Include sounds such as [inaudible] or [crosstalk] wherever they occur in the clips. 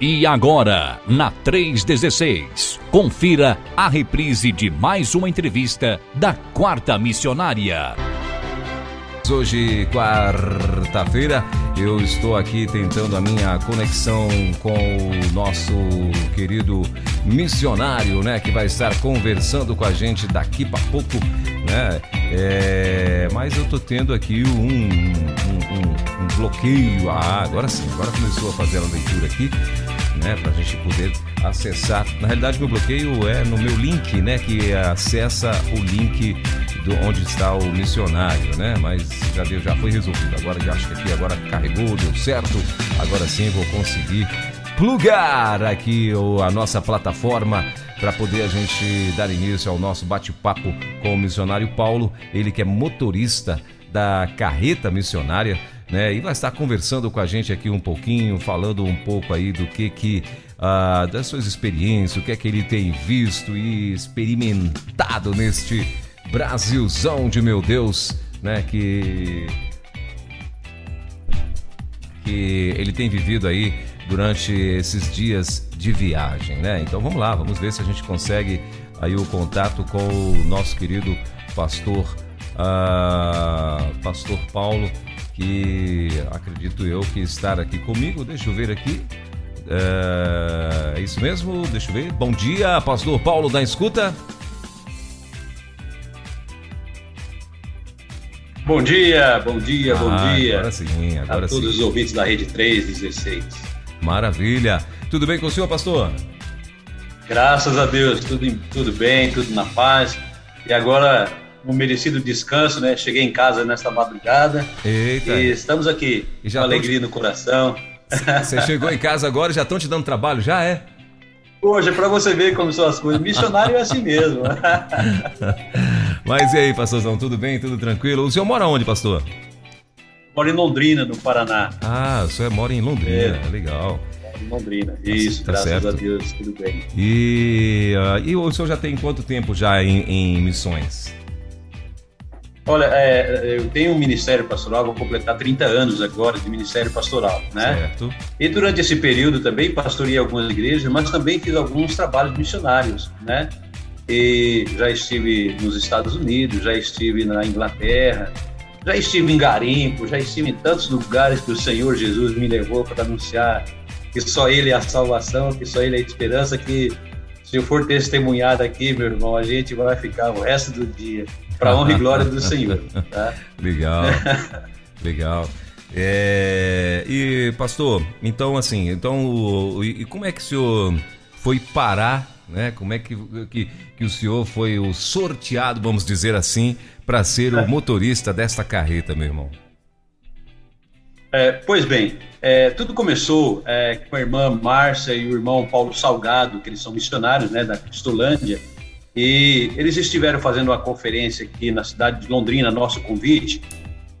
E agora, na 316, confira a reprise de mais uma entrevista da Quarta Missionária. Hoje, quarta-feira, eu estou aqui tentando a minha conexão com o nosso querido missionário, né, que vai estar conversando com a gente daqui para pouco, né? É, mas eu tô tendo aqui um, um, um, um bloqueio. Ah, agora sim, agora começou a fazer a leitura aqui né, para a gente poder acessar. Na realidade, meu bloqueio é no meu link, né, que acessa o link do onde está o missionário, né? Mas já deu, já foi resolvido. Agora já acho que aqui agora carregou, deu certo. Agora sim vou conseguir plugar aqui a nossa plataforma para poder a gente dar início ao nosso bate-papo com o missionário Paulo, ele que é motorista da carreta missionária né? E vai estar conversando com a gente aqui um pouquinho, falando um pouco aí do que que ah, das suas experiências, o que é que ele tem visto e experimentado neste Brasilzão de meu Deus, né? Que que ele tem vivido aí durante esses dias de viagem, né? Então vamos lá, vamos ver se a gente consegue aí o contato com o nosso querido pastor, uh, pastor Paulo que acredito eu que estar aqui comigo. Deixa eu ver aqui. É, é isso mesmo? Deixa eu ver. Bom dia, pastor Paulo da Escuta. Bom dia, bom dia, bom ah, dia. Agora sim, agora a todos sim. os ouvintes da Rede 316. Maravilha. Tudo bem com o senhor, pastor? Graças a Deus, tudo, tudo bem, tudo na paz. E agora um merecido descanso, né? Cheguei em casa nesta madrugada. Eita. E estamos aqui E com alegria no coração. Você chegou em casa agora e já estão te dando trabalho? Já é? Hoje, para você ver como são as coisas, missionário é assim mesmo. [laughs] Mas e aí, pastorzão, tudo bem? Tudo tranquilo? O senhor mora onde, pastor? Moro em Londrina, no Paraná. Ah, o senhor mora em Londrina, legal. Moro Em Londrina. Isso, tá graças certo. a Deus, tudo bem. E, ah, e o senhor já tem quanto tempo já em, em missões? Olha, é, eu tenho um ministério pastoral, vou completar 30 anos agora de ministério pastoral, né? Certo? E durante esse período também pastorei algumas igrejas, mas também fiz alguns trabalhos missionários, né? E já estive nos Estados Unidos, já estive na Inglaterra, já estive em Garimpo, já estive em tantos lugares que o Senhor Jesus me levou para anunciar que só Ele é a salvação, que só Ele é a esperança, que se eu for testemunhado aqui, meu irmão, a gente vai ficar o resto do dia para honra e glória do Senhor, tá? [laughs] Legal, legal. É, e pastor, então assim, então o- e como é que o senhor foi parar, né? Como é que, que, que o senhor foi o sorteado, vamos dizer assim, para ser o motorista desta carreta, meu irmão? É, pois bem, é, tudo começou é, com a irmã Márcia e o irmão Paulo Salgado, que eles são missionários né, da Cristolândia, e eles estiveram fazendo uma conferência aqui na cidade de Londrina, nosso convite,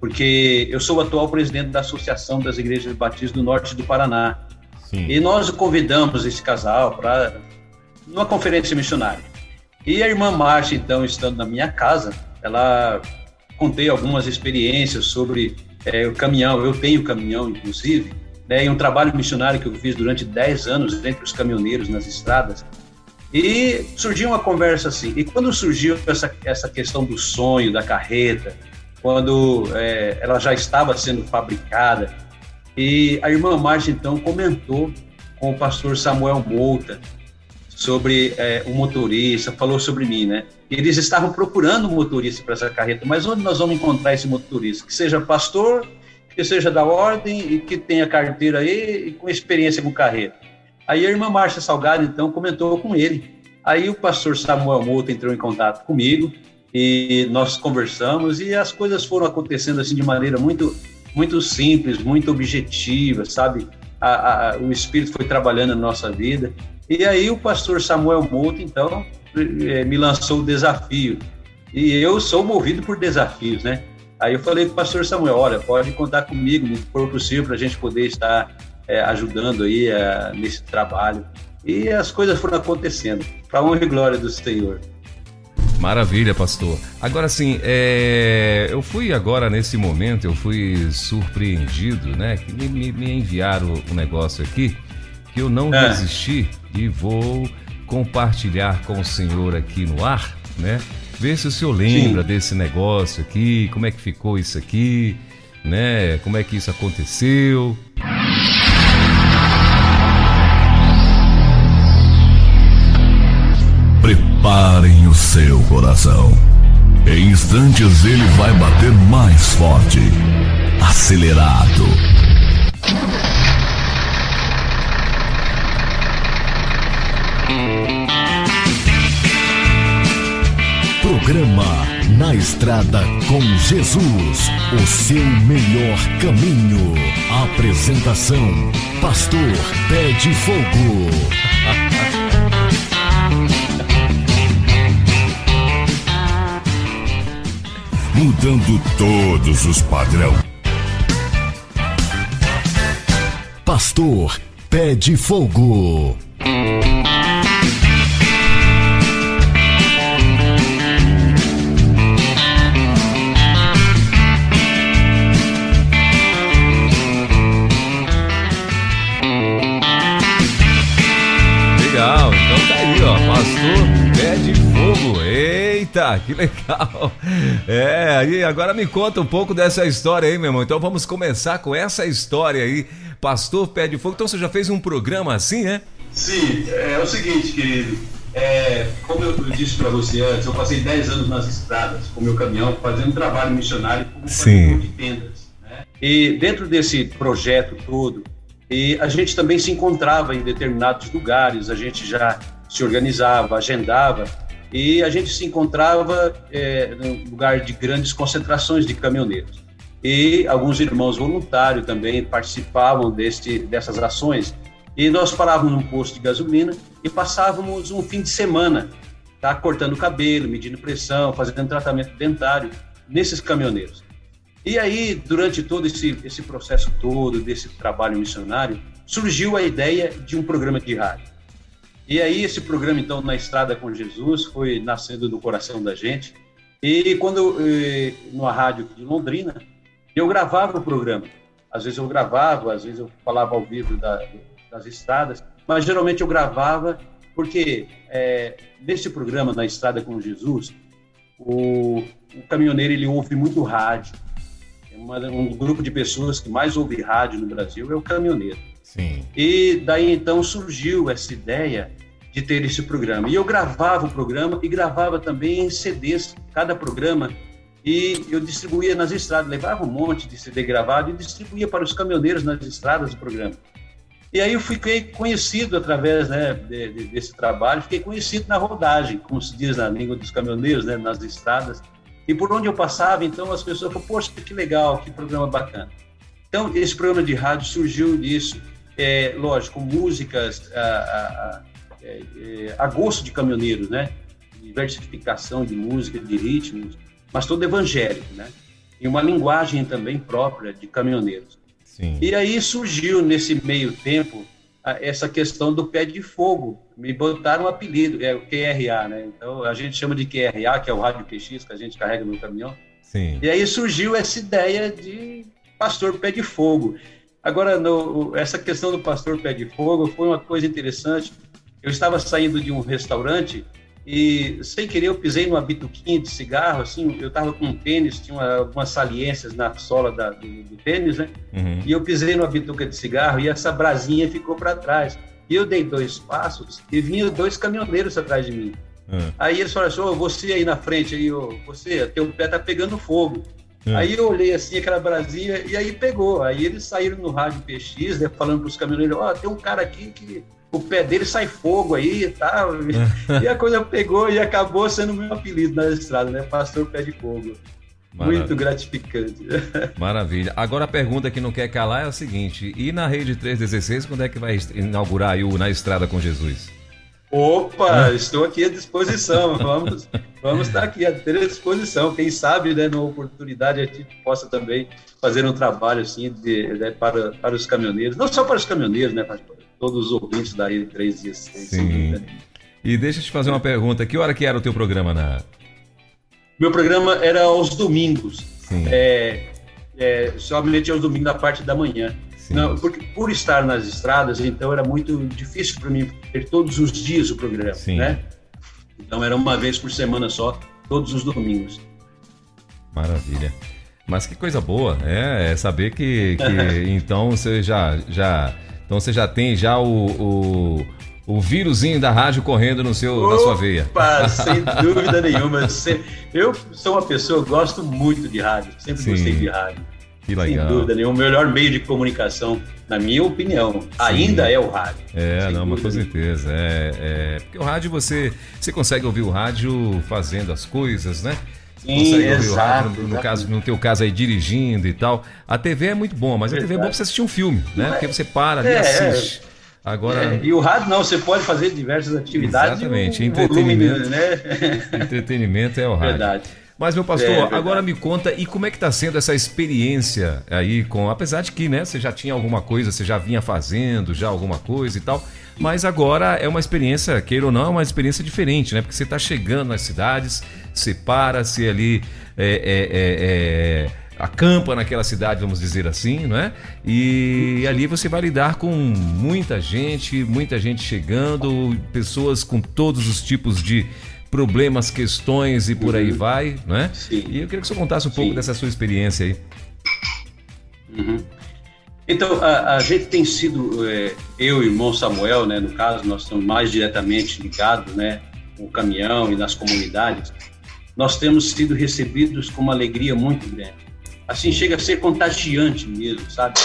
porque eu sou o atual presidente da Associação das Igrejas Batistas do Norte do Paraná. Sim. E nós convidamos esse casal para uma conferência missionária. E a irmã Márcia, então, estando na minha casa, ela contei algumas experiências sobre é, o caminhão. Eu tenho caminhão, inclusive, né, e um trabalho missionário que eu fiz durante 10 anos entre os caminhoneiros nas estradas. E surgiu uma conversa assim. E quando surgiu essa, essa questão do sonho, da carreta, quando é, ela já estava sendo fabricada, e a irmã Márcia, então, comentou com o pastor Samuel Mouta sobre é, o motorista, falou sobre mim, né? Eles estavam procurando um motorista para essa carreta, mas onde nós vamos encontrar esse motorista? Que seja pastor, que seja da ordem e que tenha carteira aí e com experiência com carreta. Aí a irmã Márcia Salgado, então, comentou com ele. Aí o pastor Samuel Mouta entrou em contato comigo e nós conversamos e as coisas foram acontecendo assim de maneira muito muito simples, muito objetiva, sabe? A, a, o Espírito foi trabalhando na nossa vida. E aí o pastor Samuel Mouto, então, eh, me lançou o desafio. E eu sou movido por desafios, né? Aí eu falei com o pastor Samuel, olha, pode contar comigo, no for possível, para a gente poder estar eh, ajudando aí eh, nesse trabalho. E as coisas foram acontecendo, para honra e glória do Senhor. Maravilha, pastor. Agora sim, é, eu fui agora nesse momento, eu fui surpreendido, né? Que me, me- enviaram o negócio aqui que eu não é. desisti e vou compartilhar com o senhor aqui no ar, né? Ver se o senhor lembra Sim. desse negócio aqui, como é que ficou isso aqui, né? Como é que isso aconteceu. Preparem o seu coração. Em instantes ele vai bater mais forte, acelerado. Programa Na Estrada com Jesus, o seu melhor caminho. Apresentação: Pastor Pé de Fogo. [laughs] Mudando todos os padrões. Pastor Pé de Fogo. Que legal. É, aí agora me conta um pouco dessa história aí, meu irmão. Então vamos começar com essa história aí. Pastor Pé de Fogo. Então você já fez um programa assim, é? Sim, é o seguinte, querido. É, como eu disse para você antes, eu passei 10 anos nas estradas com meu caminhão, fazendo trabalho missionário como Sim. de tendas. Né? E dentro desse projeto todo, e a gente também se encontrava em determinados lugares, a gente já se organizava, agendava e a gente se encontrava é, num lugar de grandes concentrações de caminhoneiros. E alguns irmãos voluntários também participavam deste, dessas ações. E nós parávamos num posto de gasolina e passávamos um fim de semana tá, cortando cabelo, medindo pressão, fazendo tratamento dentário nesses caminhoneiros. E aí, durante todo esse, esse processo todo, desse trabalho missionário, surgiu a ideia de um programa de rádio. E aí esse programa, então, Na Estrada com Jesus, foi nascendo do coração da gente. E quando, eh, numa rádio de Londrina, eu gravava o programa. Às vezes eu gravava, às vezes eu falava ao vivo da, das estradas, mas geralmente eu gravava porque é, nesse programa, Na Estrada com Jesus, o, o caminhoneiro ele ouve muito rádio. É uma, um grupo de pessoas que mais ouve rádio no Brasil é o caminhoneiro. Sim. E daí então surgiu essa ideia de ter esse programa. E eu gravava o programa e gravava também em CDs, cada programa, e eu distribuía nas estradas, levava um monte de CD gravado e distribuía para os caminhoneiros nas estradas do programa. E aí eu fiquei conhecido através né, de, de, desse trabalho, fiquei conhecido na rodagem, como se diz na língua dos caminhoneiros, né, nas estradas. E por onde eu passava, então as pessoas falavam, poxa, que legal, que programa bacana. Então, esse programa de rádio surgiu disso é, lógico, músicas a, a, é, é, a, gosto de caminhoneiros, né? Diversificação de música, de ritmos, mas todo evangélico, né? E uma linguagem também própria de caminhoneiros. Sim. E aí surgiu nesse meio tempo essa questão do pé de fogo. Me botaram um apelido, é o QRA, né? Então a gente chama de QRA, que é o rádio PX que a gente carrega no caminhão. Sim. E aí surgiu essa ideia de pastor pé de fogo. Agora, no, essa questão do pastor pé de fogo foi uma coisa interessante. Eu estava saindo de um restaurante e, sem querer, eu pisei numa bituquinha de cigarro, assim, eu estava com um tênis, tinha uma, algumas saliências na sola da, do, do, tênis, né? Uhum. E eu pisei numa bituca de cigarro e essa brasinha ficou para trás. E eu dei dois passos e vinham dois caminhoneiros atrás de mim. Uhum. Aí eles falaram assim, oh, você aí na frente, aí, oh, você, teu pé tá pegando fogo. É. Aí eu olhei assim aquela brasinha e aí pegou. Aí eles saíram no rádio PX, né, falando para os caminhoneiros: Ó, oh, tem um cara aqui que o pé dele sai fogo aí e tal. [laughs] e a coisa pegou e acabou sendo o meu apelido na estrada, né? Pastor Pé de Fogo. Maravilha. Muito gratificante. [laughs] Maravilha. Agora a pergunta que não quer calar é a seguinte: e na rede 316, quando é que vai inaugurar aí o Na Estrada com Jesus? Opa, [laughs] estou aqui à disposição. Vamos, vamos estar aqui à disposição. Quem sabe, né, numa oportunidade a gente possa também fazer um trabalho assim de, de, para, para os caminhoneiros, não só para os caminhoneiros, né, para todos os ouvintes da Rede 316. Sim. E deixa eu te fazer uma pergunta. Que hora que era o teu programa na? Meu programa era aos domingos. Sim. É, é, somente aos domingos da parte da manhã. Não, porque por estar nas estradas, então era muito difícil para mim ter todos os dias o programa, Sim. né? Então era uma vez por semana só, todos os domingos. Maravilha. Mas que coisa boa, é, é saber que, que [laughs] então você já, já, então você já tem já o, o, o vírusinho da rádio correndo no seu, Opa, na sua veia. [laughs] Sem dúvida nenhuma. Eu sou uma pessoa, eu gosto muito de rádio, sempre Sim. gostei de rádio. Que legal. Sem dúvida nenhuma, o melhor meio de comunicação, na minha opinião, Sim. ainda é o rádio. É, não, mas com certeza. É, é, porque o rádio você, você consegue ouvir o rádio fazendo as coisas, né? Sim, consegue exato, ouvir o rádio, no, no, caso, no teu caso aí, dirigindo e tal. A TV é muito boa, mas a TV é boa pra você assistir um filme, né? Porque você para ali e é, assiste. É. Agora... É, e o rádio não, você pode fazer diversas atividades. Exatamente, entretenimento. Volume, né? [laughs] entretenimento é o rádio. Verdade. Mas, meu pastor, é, agora me conta, e como é que está sendo essa experiência aí com. Apesar de que, né, você já tinha alguma coisa, você já vinha fazendo já alguma coisa e tal. Mas agora é uma experiência, queira ou não, é uma experiência diferente, né? Porque você está chegando nas cidades, você para, se ali é, é, é, é, acampa naquela cidade, vamos dizer assim, não é? E ali você vai lidar com muita gente, muita gente chegando, pessoas com todos os tipos de problemas, questões e por uhum. aí vai, não é? Sim. E eu queria que você contasse um pouco Sim. dessa sua experiência aí. Uhum. Então, a, a, gente tem sido, é, eu e o irmão Samuel, né, no caso, nós estamos mais diretamente ligados, né, com o caminhão e nas comunidades, nós temos sido recebidos com uma alegria muito grande assim chega a ser contagiante mesmo, sabe?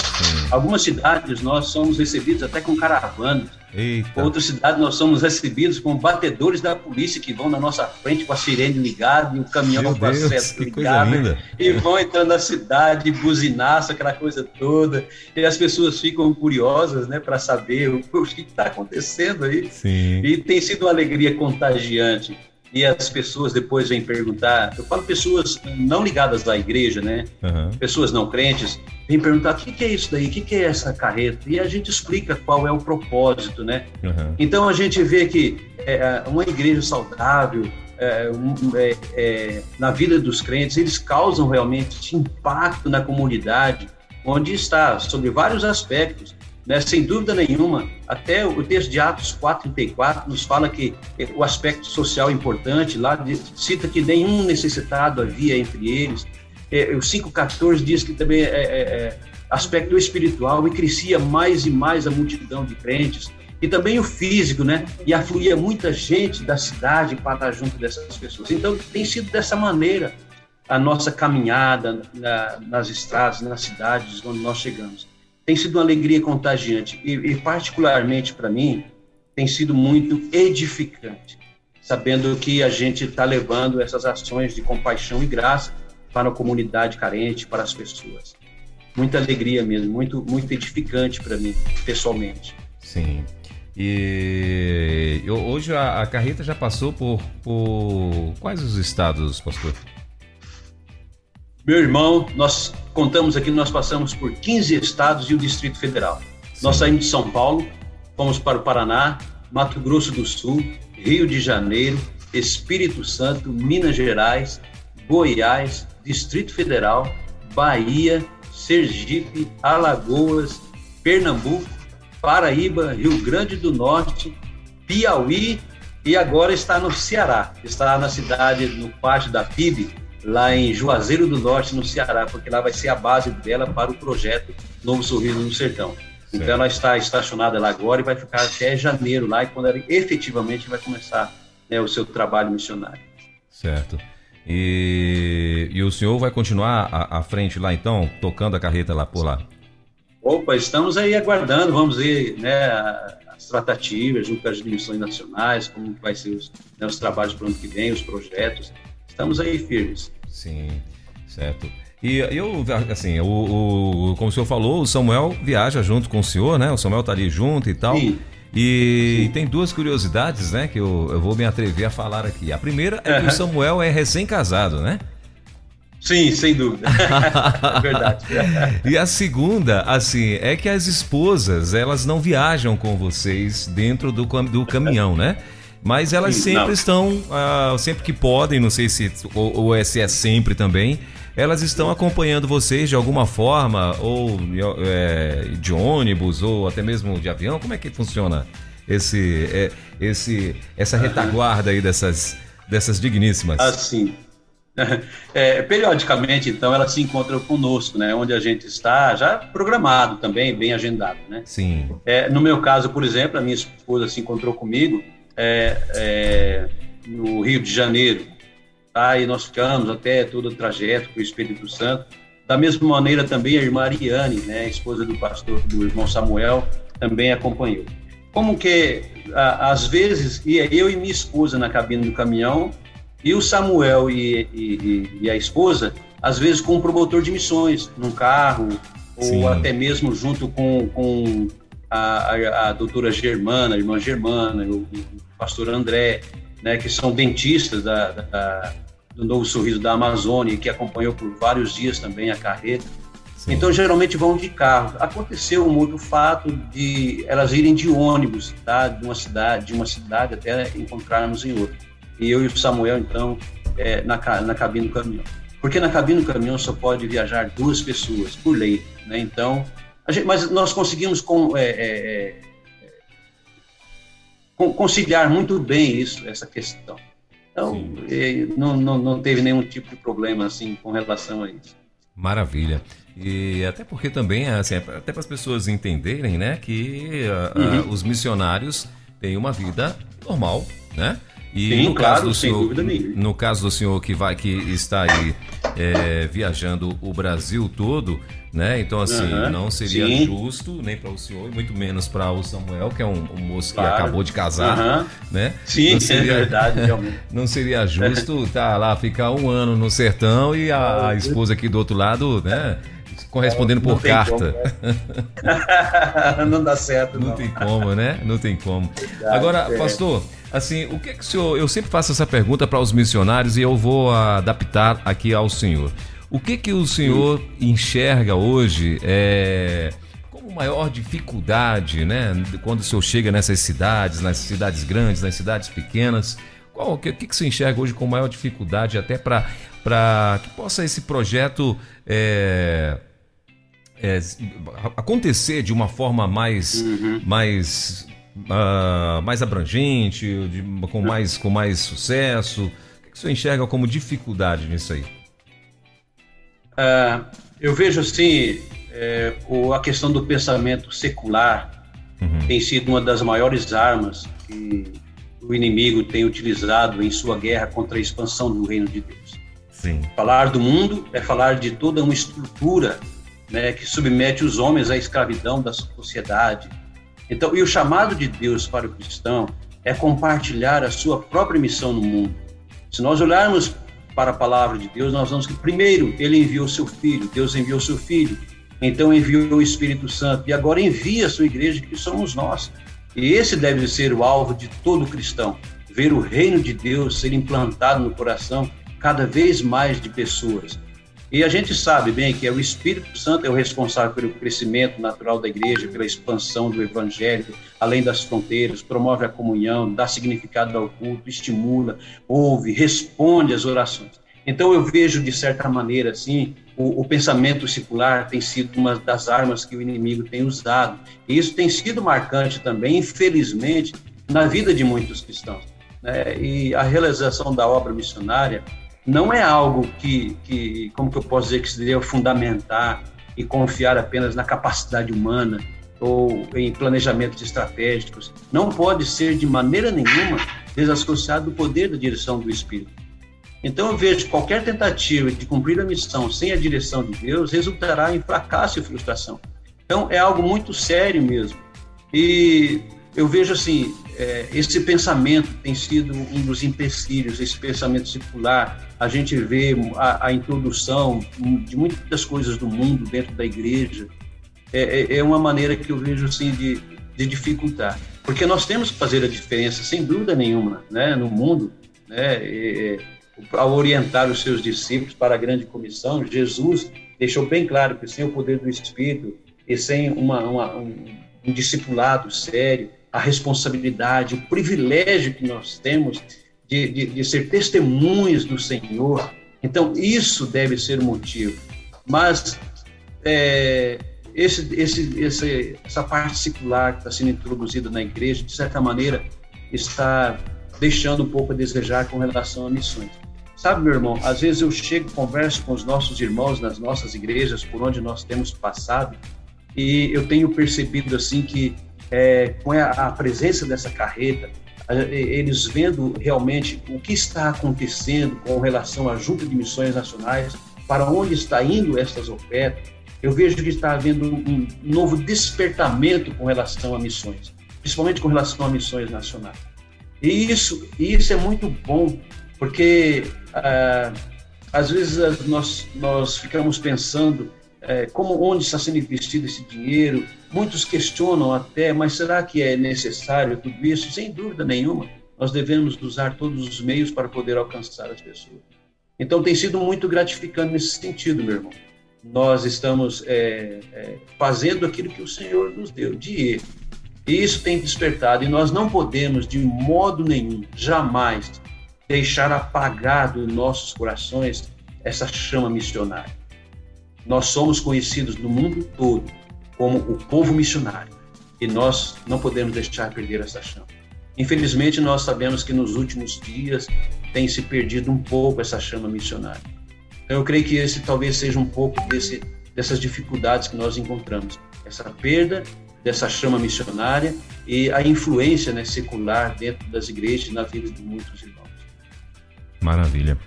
Algumas cidades nós somos recebidos até com caravanas. Eita. Outras cidades nós somos recebidos com batedores da polícia que vão na nossa frente com a sirene ligada e o caminhão Meu com a seta ligada e vão entrando na cidade, buzinaço, aquela coisa toda. E as pessoas ficam curiosas, né, para saber o, o que está acontecendo aí. Sim. E tem sido uma alegria contagiante e as pessoas depois vêm perguntar. Eu falo pessoas não ligadas à igreja, né? Uhum. Pessoas não crentes, vêm perguntar o que, que, é isso daí, o que, que, é essa carreta? E a gente explica qual é o propósito, né? Uhum. Então a gente vê que é, uma igreja saudável, é, é, é, na vida dos crentes, eles causam realmente impacto na comunidade, onde está, sobre vários aspectos. Né? Sem dúvida nenhuma, até o texto de Atos 4,34 nos fala que o aspecto social é importante, lá cita que nenhum necessitado havia entre eles. É, o 5,14 diz que também é, é, é aspecto espiritual e crescia mais e mais a multidão de crentes. E também o físico, né? E afluía muita gente da cidade para junto dessas pessoas. Então, tem sido dessa maneira a nossa caminhada na, nas estradas, nas cidades onde nós chegamos tem sido uma alegria contagiante e, e particularmente para mim, tem sido muito edificante, sabendo que a gente está levando essas ações de compaixão e graça para a comunidade carente, para as pessoas. Muita alegria mesmo, muito, muito edificante para mim, pessoalmente. Sim. E hoje a, a carreta já passou por, por quais os estados, pastor? Meu irmão, nós contamos aqui, nós passamos por 15 estados e o Distrito Federal. Sim. Nós saímos de São Paulo, fomos para o Paraná, Mato Grosso do Sul, Rio de Janeiro, Espírito Santo, Minas Gerais, Goiás, Distrito Federal, Bahia, Sergipe, Alagoas, Pernambuco, Paraíba, Rio Grande do Norte, Piauí e agora está no Ceará. Está na cidade, no pátio da PIB, lá em Juazeiro do Norte, no Ceará, porque lá vai ser a base dela para o projeto Novo Sorriso no Sertão. Certo. Então ela está estacionada lá agora e vai ficar até janeiro lá, e quando ela efetivamente vai começar né, o seu trabalho missionário. Certo. E, e o senhor vai continuar à, à, frente lá então, tocando a carreta lá por lá? Opa, estamos aí aguardando, vamos ver né, as tratativas junto às dimensões nacionais, como vai ser os, né, os trabalhos para o ano que vem, os projetos estamos aí firmes. Sim, certo. E eu, assim, o, o, como o senhor falou, o Samuel viaja junto com o senhor, né? O Samuel tá ali junto e tal. Sim. E Sim. tem duas curiosidades, né, que eu, eu vou me atrever a falar aqui. A primeira é que o Samuel é recém-casado, né? Sim, sem dúvida. [laughs] é verdade. e a segunda, assim, é que as esposas, elas não viajam com vocês dentro do, do caminhão, né? Mas elas Sim, sempre não. estão, ah, sempre que podem, não sei se ou, ou é, se é sempre também, elas estão acompanhando vocês de alguma forma, ou é, de ônibus, ou até mesmo de avião. Como é que funciona esse, é, esse, essa retaguarda aí dessas, dessas digníssimas? Assim. [laughs] É, periodicamente, então, elas se encontram conosco, né? Onde a gente está, já programado também, bem agendado, né? Sim. É, no meu caso, por exemplo, a minha esposa se encontrou comigo é, é, no Rio de Janeiro, tá? E nós ficamos até todo o trajeto para o Espírito Santo. Da mesma maneira, também a irmã Ariane, né? Esposa do pastor, do irmão Samuel, também acompanhou. Como que, a, às vezes, ia eu e minha esposa na cabine do caminhão, e o Samuel e, e, e, a esposa, às vezes com um promotor de missões, num carro, Sim. ou até mesmo junto com, com a, a, a, doutora Germana, a irmã Germana, o, o, pastor André, né, que são dentistas da, da, do Novo Sorriso da Amazônia, que acompanhou por vários dias também a carreta. Sim. Então, geralmente vão de carro. Aconteceu um outro fato de elas irem de ônibus, tá? de uma cidade, de uma cidade até encontrarmos em outra e eu e o Samuel, então, é, na, na cabine do caminhão. Porque na cabine do caminhão só pode viajar duas pessoas, por lei, né? Então, gente, mas nós conseguimos com, é, é, conciliar muito bem isso, essa questão. Então, não, não, não teve nenhum tipo de problema, assim, com relação a isso. Maravilha. E até porque também, assim, até para as pessoas entenderem, né, que uh, uhum. uh, os missionários têm uma vida normal, né? E Sim, no claro, caso do sem senhor, dúvida nenhuma. no caso do senhor que vai que está aí é, viajando o Brasil todo, né? Então assim não seria sim. justo nem para o senhor e muito menos para o Samuel que é um, um moço Claro. que acabou de casar, né? Sim, Não [laughs] é seria- verdade, realmente. [laughs] Não seria justo tá lá ficar um ano no sertão e a, a esposa aqui do outro lado, né? Correspondendo Não por carta. como, né? [laughs] não dá certo, não. Não tem como, né? Não tem como. Verdade, Agora, é. pastor, assim, o que é que o senhor. Eu sempre faço essa pergunta para os missionários e eu vou adaptar aqui ao senhor. O que que o senhor enxerga hoje é, como maior dificuldade, né? Quando o senhor chega nessas cidades, nas cidades grandes, nas cidades pequenas? Qual, o que, que que você enxerga hoje com maior dificuldade até para que possa esse projeto. é, é, acontecer de uma forma mais Uhum. mais ah, mais abrangente, de- com mais com mais sucesso. O que que você enxerga como dificuldade nisso aí? Ah, eu vejo assim é, o- a questão do pensamento secular Uhum. tem sido uma das maiores armas que o inimigo tem utilizado em sua guerra contra a expansão do reino de Deus. Sim. Falar do mundo é falar de toda uma estrutura né, que submete os homens à escravidão da sociedade. Então, e o chamado de Deus para o cristão é compartilhar a sua própria missão no mundo. Se nós olharmos para a palavra de Deus, nós vamos que primeiro ele enviou seu filho, Deus enviou seu filho, então enviou o Espírito Santo e agora envia a sua igreja que somos nós. E esse deve ser o alvo de todo cristão, ver o reino de Deus ser implantado no coração cada vez mais de pessoas. E a gente sabe bem que é o Espírito Santo é o responsável pelo crescimento natural da igreja, pela expansão do evangelho, além das fronteiras, promove a comunhão, dá significado ao culto, estimula, ouve, responde às orações. Então eu vejo de certa maneira assim, o, o pensamento secular tem sido uma das armas que o inimigo tem usado. E isso tem sido marcante também, infelizmente, na vida de muitos cristãos. né? E a realização da obra missionária não é algo que, que, como que eu posso dizer, que se deve fundamentar e confiar apenas na capacidade humana ou em planejamentos estratégicos. Não pode ser de maneira nenhuma desassociado do poder da direção do Espírito. Então eu vejo qualquer tentativa de cumprir a missão sem a direção de Deus resultará em fracasso e frustração. Então é algo muito sério mesmo. E eu vejo assim, é, esse pensamento tem sido um dos empecilhos, esse pensamento circular. A gente vê a, a introdução de muitas coisas do mundo dentro da igreja. É, é- é uma maneira que eu vejo assim de, de dificultar, porque nós temos que fazer a diferença, sem dúvida nenhuma, né, no mundo, né, e- e, ao orientar os seus discípulos para a grande comissão, Jesus deixou bem claro que sem o poder do Espírito e sem uma, uma- um, um discipulado sério, a responsabilidade, o privilégio que nós temos de, de, de ser testemunhas do Senhor. Então, isso deve ser o motivo. Mas é, esse, esse, esse, essa parte secular que está sendo introduzida na igreja, de certa maneira, está deixando um pouco a desejar com relação a missões. Sabe, meu irmão, às vezes eu chego, converso com os nossos irmãos nas nossas igrejas, por onde nós temos passado, e eu tenho percebido assim que é, com a, presença dessa carreta, eles vendo realmente o que está acontecendo com relação à Junta de Missões Nacionais, para onde está indo essas ofertas, eu vejo que está havendo um novo despertamento com relação a missões, principalmente com relação a missões nacionais. E isso, isso é muito bom, porque ah, às vezes nós, nós ficamos pensando é, como onde está sendo investido esse dinheiro. Muitos questionam até, mas será que é necessário tudo isso? Sem dúvida nenhuma, nós devemos usar todos os meios para poder alcançar as pessoas. Então tem sido muito gratificante nesse sentido, meu irmão. Nós estamos é, é, fazendo aquilo que o Senhor nos deu de erro. E isso tem despertado, e nós não podemos, de modo nenhum, jamais, deixar apagado em nossos corações essa chama missionária. Nós somos conhecidos no mundo todo como o povo missionário e nós não podemos deixar perder essa chama. Infelizmente, nós sabemos que nos últimos dias tem se perdido um pouco essa chama missionária. Então, eu creio que esse talvez seja um pouco desse, dessas dificuldades que nós encontramos, essa perda dessa chama missionária e a influência né, secular dentro das igrejas na vida de muitos irmãos. Maravilha.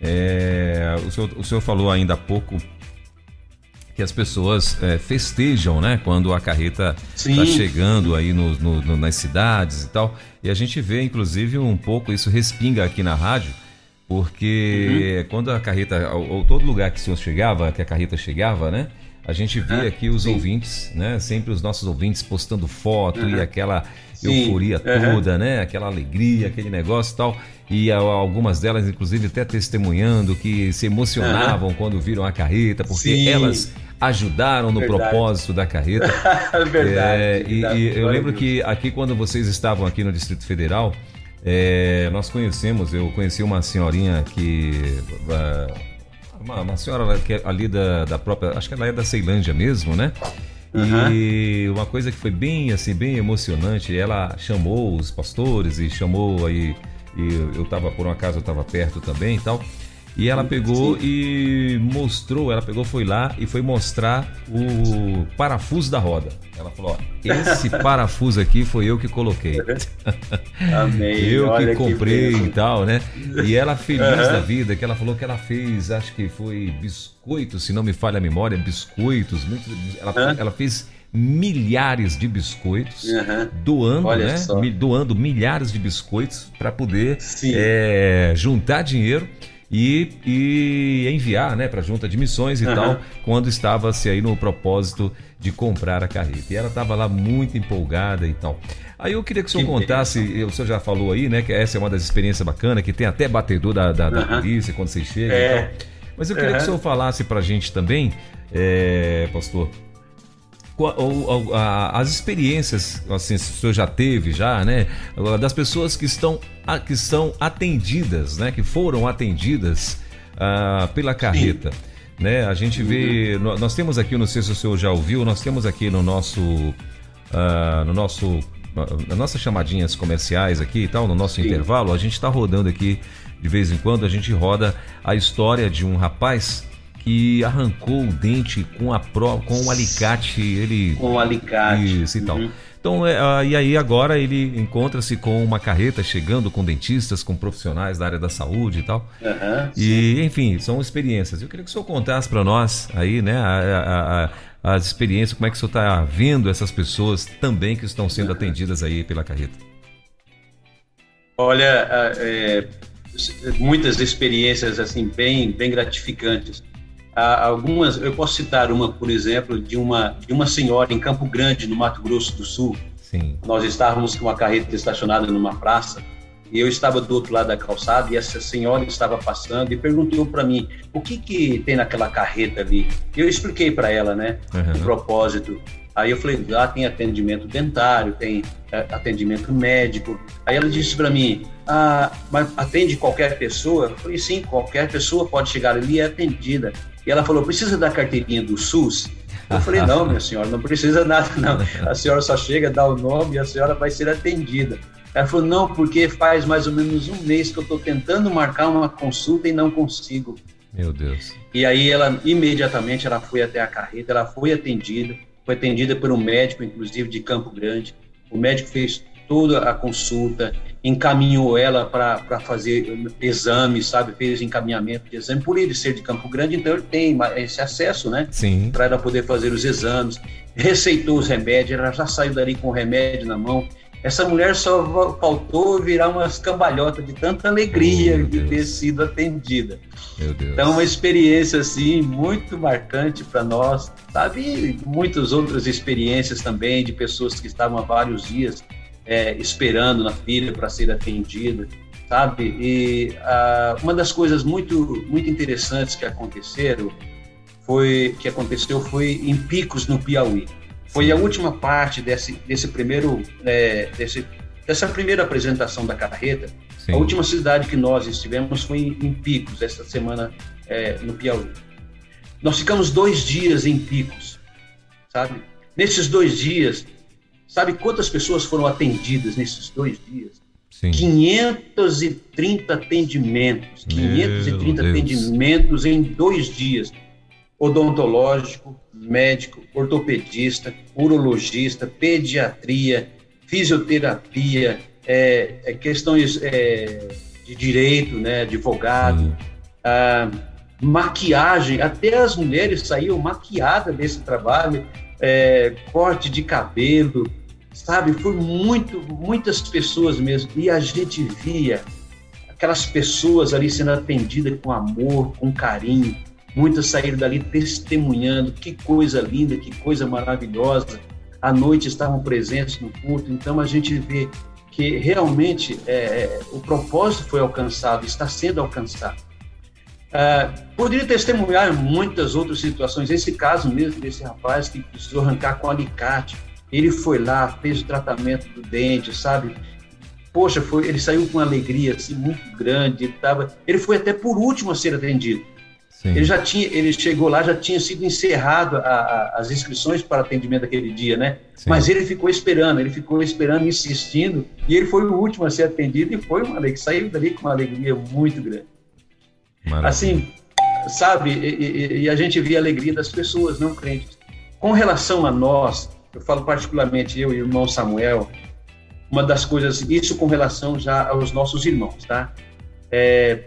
É, o, senhor, o senhor falou ainda há pouco que as pessoas é, festejam, né? Quando a carreta está chegando aí no, no, no, nas cidades e tal. E a gente vê, inclusive, um pouco isso respinga aqui na rádio, porque uhum. quando a carreta, ou, ou, todo lugar que o senhor chegava, que a carreta chegava, né? A gente vê ah, aqui os sim. ouvintes, né? Sempre os nossos ouvintes postando foto uhum. e aquela sim. euforia toda, né? Aquela alegria, aquele negócio e tal e algumas delas, inclusive, até testemunhando que se emocionavam uhum. quando viram a carreta, porque Sim. elas ajudaram no verdade. propósito da carreta. [laughs] verdade, é, verdade. E, e eu lembro que aqui, quando vocês estavam aqui no Distrito Federal, é, nós conhecemos, eu conheci uma senhorinha que. Uma, uma senhora que é ali da, da própria. Acho que ela é da Ceilândia mesmo, né? Uhum. E uma coisa que foi bem assim, bem emocionante, ela chamou os pastores e chamou aí e eu estava por um acaso eu estava perto também e tal. E ela pegou e mostrou, ela pegou, foi lá e foi mostrar o parafuso da roda. Ela falou: ó, esse [laughs] parafuso aqui foi eu que coloquei. [laughs] Amém. [laughs] eu Olha que comprei que e tal, né? E ela feliz uhum. da vida, que ela falou que ela fez, acho que foi biscoitos, se não me falha a memória, biscoitos, muito, ela, uhum. ela fez milhares de biscoitos, uhum. doando, Olha né? Só. Doando milhares de biscoitos para poder é, juntar dinheiro e, e enviar né, para a junta de missões e uhum. tal, quando estava-se aí no propósito de comprar a carreta. E ela estava lá muito empolgada e tal. Aí eu queria que o senhor que contasse, o senhor já falou aí, né, que essa é uma das experiências bacanas, que tem até batedor da, da, da polícia quando você chega é. e tal. Mas eu queria que o senhor falasse para a gente também, é, pastor, ou, as experiências, assim, o senhor já teve já, né, das pessoas que estão que são atendidas, né, que foram atendidas uh, pela carreta. Né? A gente vê, uhum. nós temos aqui, não sei se o senhor já ouviu, nós temos aqui no nosso, uh, no nosso, nas nossas chamadinhas comerciais aqui e tal, no nosso Sim. intervalo, a gente está rodando aqui de vez em quando, a gente roda a história de um rapaz que arrancou o dente com a pro, com o alicate, ele com o alicate isso e tal. Uhum. Então, é, ah, e aí agora ele encontra-se com uma carreta chegando com dentistas, com profissionais da área da saúde e tal. Uhum, e, enfim, são experiências. Eu queria que o senhor contasse para nós aí, né, a, a, as experiências, como é que o senhor está vendo essas pessoas também que estão sendo uhum. atendidas aí pela carreta. Olha, é, muitas experiências assim bem, bem gratificantes algumas, eu posso citar uma, por exemplo, de uma, de uma senhora em Campo Grande, no Mato Grosso do Sul. Sim. Nós estávamos com uma carreta estacionada numa praça e eu estava do outro lado da calçada e essa senhora estava passando e perguntou para mim o que que tem naquela carreta ali. Eu expliquei para ela, né, uhum. o propósito. Aí eu falei, lá tem atendimento dentário, tem é, atendimento médico. Aí ela disse para mim, ah, mas atende qualquer pessoa? Eu falei, sim, qualquer pessoa pode chegar ali e é atendida. E ela falou, precisa da carteirinha do SUS? Eu falei, não, minha senhora, não precisa nada, não. A senhora só chega, dá o nome e a senhora vai ser atendida. Ela falou, não, porque faz mais ou menos um mês que eu estou tentando marcar uma consulta e não consigo. Meu Deus. E aí ela, imediatamente, ela foi até a carreta, ela foi atendida, foi atendida por um médico, inclusive de Campo Grande. O médico fez toda a consulta, encaminhou ela para fazer exames, sabe? Fez encaminhamento de exame. Por ele ser de Campo Grande, então ele tem esse acesso, né? Sim. Para ela poder fazer os exames. Receitou os remédios, ela já saiu dali com o remédio na mão. Essa mulher só faltou virar umas cambalhotas de tanta alegria de ter sido atendida. Meu Deus. Então, uma experiência assim muito marcante para nós, sabe? E muitas outras experiências também de pessoas que estavam há vários dias é, esperando na fila para ser atendida, sabe? E ah, uma das coisas muito muito interessantes que aconteceram foi que aconteceu foi em Picos no Piauí. Foi a última parte desse, desse primeiro, é, desse, dessa primeira apresentação da carreta. Sim. A última cidade que nós estivemos foi em, em Picos, essa semana é, no Piauí. Nós ficamos dois dias em Picos, sabe? Nesses dois dias, sabe quantas pessoas foram atendidas nesses dois dias? Sim. 530 atendimentos. Meu 530 Deus. atendimentos em dois dias. Odontológico, médico, ortopedista, urologista, pediatria, fisioterapia, é, é questões é, de direito, né, advogado, ah, maquiagem, até as mulheres saíam maquiadas desse trabalho, é, corte de cabelo, sabe? Foi muito, muitas pessoas mesmo, e a gente via aquelas pessoas ali sendo atendidas com amor, com carinho, Muitas saíram dali testemunhando, que coisa linda, que coisa maravilhosa. À noite estavam presentes no culto, então a gente vê que realmente é, é o propósito foi alcançado, está sendo alcançado. É, poderia testemunhar muitas outras situações. Esse caso mesmo desse rapaz que precisou arrancar com alicate, ele foi lá, fez o tratamento do dente, sabe? Poxa, foi, ele saiu com uma alegria assim, muito grande. Ele, tava, ele foi até por último a ser atendido. Sim. Ele já tinha, ele chegou lá, já tinha sido encerrado a, a, as inscrições para atendimento daquele dia, né? Sim. Mas ele ficou esperando, ele ficou esperando, insistindo, e ele foi o último a ser atendido e foi uma alegria, saiu dali com uma alegria muito grande. Maravilha. Assim, sabe? E, e, e, a gente via a alegria das pessoas não crentes. Com relação a nós, eu falo particularmente eu e o irmão Samuel, uma das coisas, isso com relação já aos nossos irmãos, tá? É,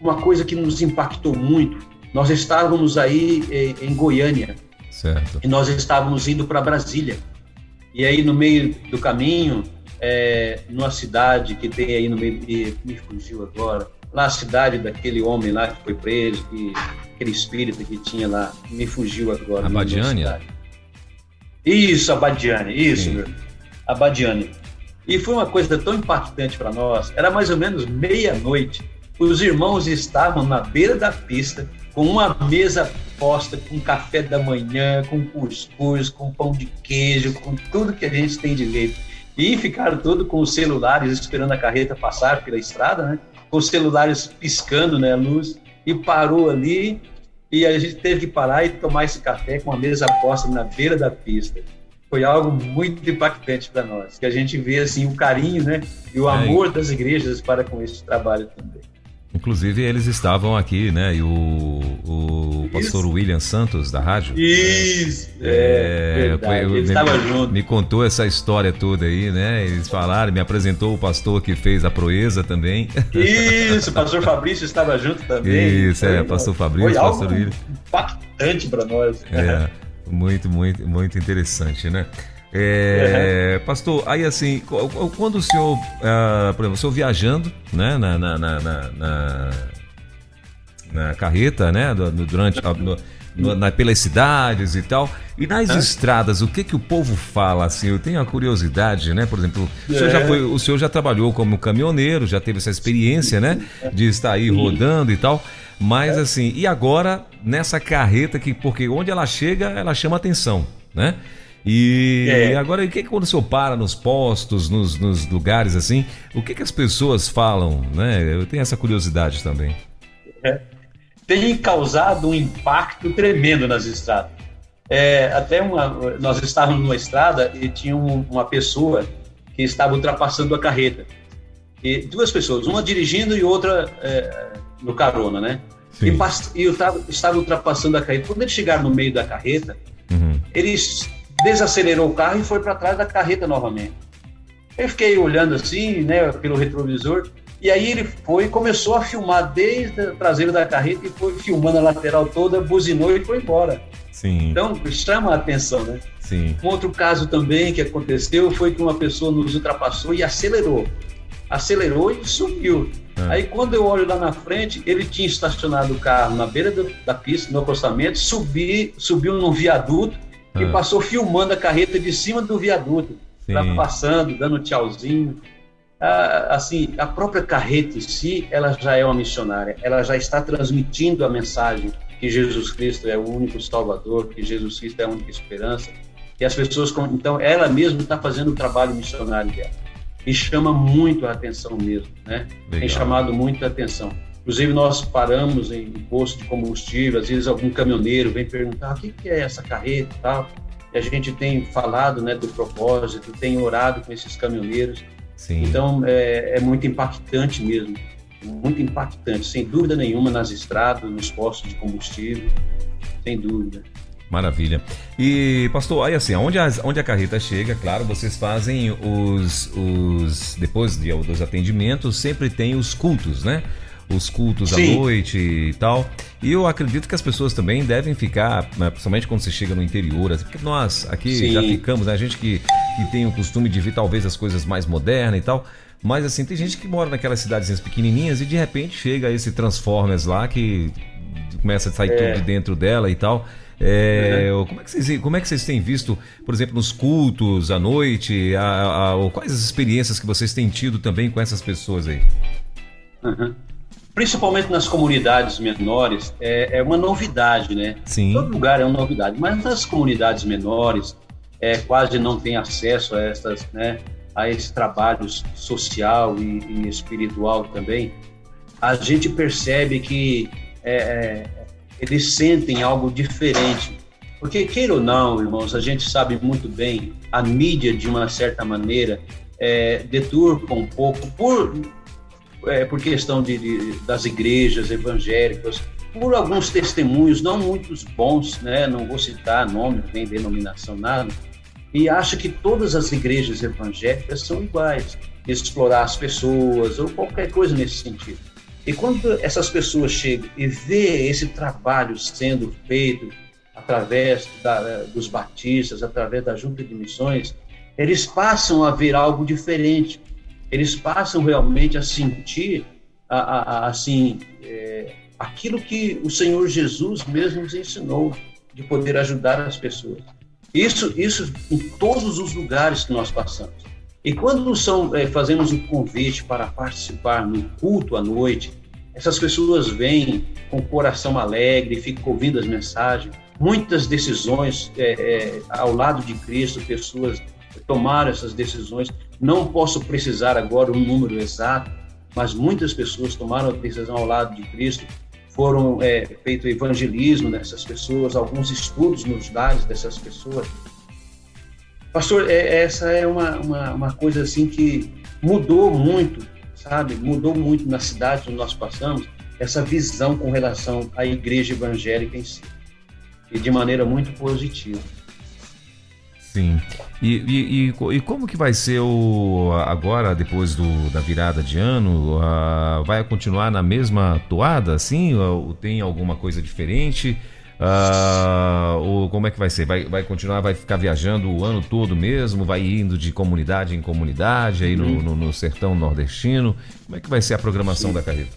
uma coisa que nos impactou muito. Nós estávamos aí em, em Goiânia certo. e nós estávamos indo para Brasília. E aí no meio do caminho, é, numa cidade que tem aí no meio, de, me fugiu agora, lá a cidade daquele homem lá que foi preso, que, aquele espírito que tinha lá, me fugiu agora. Abadiânia? Isso, Abadiânia, isso, meu. Abadiânia. E foi uma coisa tão impactante para nós, era mais ou menos meia-noite, os irmãos estavam na beira da pista, com uma mesa posta, com café da manhã, com cuscuz, com pão de queijo, com tudo que a gente tem direito. E ficaram todos com os celulares esperando a carreta passar pela estrada, né? Com os celulares piscando, né, a luz. E parou ali e a gente teve que parar e tomar esse café com a mesa posta na beira da pista. Foi algo muito impactante para nós, que a gente vê assim o carinho, né, e o amor das igrejas para com esse trabalho também. Inclusive, eles estavam aqui, né? E o, o pastor Isso. William Santos, da rádio. Isso! É, é foi, ele estava junto. Me contou essa história toda aí, né? Eles falaram, me apresentou o pastor que fez a proeza também. Isso, o pastor Fabrício estava junto também. Isso, é, foi, pastor Fabrício, foi pastor William. impactante para nós. É, muito, muito, muito interessante, né? É, uhum. Pastor, aí assim, quando o senhor, uh, por exemplo, o senhor viajando, né, na, na, na, na, na carreta, né, durante, no, no, na, pelas cidades e tal, e nas uhum. estradas, o que que o povo fala, assim, eu tenho a curiosidade, né, por exemplo, o senhor, já é. foi, o senhor já trabalhou como caminhoneiro, já teve essa experiência, né, de estar aí rodando e tal, mas assim, e agora nessa carreta que, porque onde ela chega, ela chama atenção, né? E é. agora, o que, que quando o senhor para nos postos, nos, nos lugares assim, o que, que as pessoas falam, né? Eu tenho essa curiosidade também. É. Tem causado um impacto tremendo nas estradas. É, até uma, nós estávamos numa estrada e tinha uma pessoa que estava ultrapassando a carreta. E duas pessoas, uma dirigindo e outra é, no carona, né? Sim. E, e eu tava, estava ultrapassando a carreta. Quando eles chegaram no meio da carreta, uhum. eles desacelerou o carro e foi para trás da carreta novamente. Eu fiquei olhando assim, né, pelo retrovisor, e aí ele foi e começou a filmar desde a traseira da carreta e foi filmando a lateral toda, buzinou e foi embora. Sim. Então, chama a atenção, né? Sim. Um outro caso também que aconteceu foi que uma pessoa nos ultrapassou e acelerou. Acelerou e subiu. Ah. Aí, quando eu olho lá na frente, ele tinha estacionado o carro na beira do, da pista, no acostamento, subi, subiu num viaduto e ah. passou filmando a carreta de cima do viaduto. Tá passando, dando tchauzinho. Ah, assim, a própria carreta em si, ela já é uma missionária. Ela já está transmitindo a mensagem que Jesus Cristo é o único Salvador, que Jesus Cristo é a única esperança. E as pessoas, então, ela mesma está fazendo o trabalho missionário dela. E chama muito a atenção mesmo, né? Legal. Tem chamado muito a atenção. Inclusive, nós paramos em posto de combustível, às vezes algum caminhoneiro vem perguntar o que, que é essa carreta e tal. E a gente tem falado né, do propósito, tem orado com esses caminhoneiros. Sim. Então, é, é muito impactante mesmo muito impactante, sem dúvida nenhuma, nas estradas, nos postos de combustível, sem dúvida. Maravilha. E, pastor, aí assim, onde a, onde a carreta chega, claro, vocês fazem os, os depois de, dos atendimentos, sempre tem os cultos, né? Os cultos Sim. à noite e tal. E eu acredito que as pessoas também devem ficar, né, principalmente quando você chega no interior, assim, porque nós aqui Sim. já ficamos, né? A gente que, que tem o costume de ver talvez as coisas mais modernas e tal. Mas assim, tem gente que mora naquelas cidadezinhas pequenininhas e de repente chega esse Transformers lá que começa a sair é. tudo de dentro dela e tal. É, uhum. como, é que vocês, como é que vocês têm visto, por exemplo, nos cultos à noite? A, a, quais as experiências que vocês têm tido também com essas pessoas aí? Uhum. Principalmente nas comunidades menores, é, é, uma novidade, né? Sim. Todo lugar é uma novidade, mas nas comunidades menores, é, quase não tem acesso a essas, né? a esse trabalho social e, e espiritual também, a gente percebe que é, é, eles sentem algo diferente. Porque, queira ou não, irmãos, a gente sabe muito bem, a mídia, de uma certa maneira, é, deturpa um pouco, por, é, por questão de, de, das igrejas evangélicas, por alguns testemunhos, não muitos bons, né? não vou citar nome, nem denominação, nada, e acha que todas as igrejas evangélicas são iguais, explorar as pessoas ou qualquer coisa nesse sentido. E quando essas pessoas chegam e vê esse trabalho sendo feito através da, dos batistas, através da junta de missões, eles passam a ver algo diferente. Eles passam realmente a sentir, a, a, a, assim, é, aquilo que o Senhor Jesus mesmo nos ensinou de poder ajudar as pessoas. Isso, isso em todos os lugares que nós passamos. E quando são, é, fazemos um convite para participar no culto à noite, essas pessoas vêm com o coração alegre, ficam ouvindo as mensagens. Muitas decisões é, é, ao lado de Cristo, pessoas tomaram essas decisões. Não posso precisar agora um número exato, mas muitas pessoas tomaram a decisão ao lado de Cristo foram é, feito evangelismo dessas pessoas, alguns estudos nos lares dessas pessoas. Pastor, é, essa é uma, uma, uma, coisa assim que mudou muito, sabe? Mudou muito na cidade onde nós passamos, essa visão com relação à igreja evangélica em si, e de maneira muito positiva. Sim. E, e, e, e, como que vai ser o agora, depois do, da virada de ano? Uh, vai continuar na mesma toada, assim? Ou tem alguma coisa diferente? Uh, ou como é que vai ser? Vai, vai continuar, vai ficar viajando o ano todo mesmo? Vai indo de comunidade em comunidade aí no, no, no sertão nordestino? Como é que vai ser a programação Sim. da carreta?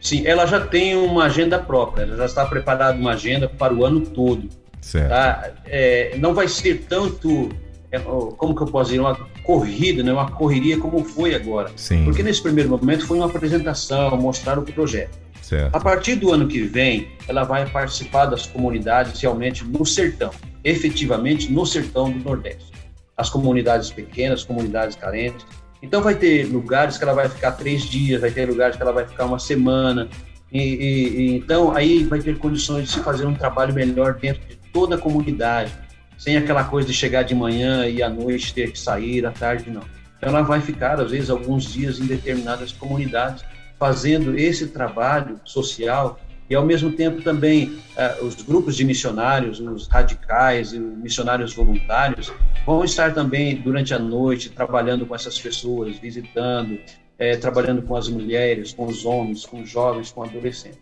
Sim, ela já tem uma agenda própria, ela já está preparada uma agenda para o ano todo. Certo. Tá? É, não vai ser tanto, é, como que eu posso dizer, uma corrida, né? uma correria como foi agora. Sim. Porque nesse primeiro momento foi uma apresentação, mostrar o projeto. Certo. A partir do ano que vem, ela vai participar das comunidades realmente no sertão. efetivamente no sertão do Nordeste. As comunidades pequenas, comunidades carentes. Então, vai ter lugares que ela vai ficar três dias, vai ter lugares que ela vai ficar uma semana. E, e, e então, aí vai ter condições de se fazer um trabalho melhor dentro de toda a comunidade, sem aquela coisa de chegar de manhã e à noite ter que sair, à tarde, não. Então, ela vai ficar, às vezes, alguns dias em determinadas comunidades, fazendo esse trabalho social e ao mesmo tempo também uh, os grupos de missionários, os radicais e os missionários voluntários vão estar também durante a noite trabalhando com essas pessoas, visitando, é, trabalhando com as mulheres, com os homens, com os jovens, com adolescentes.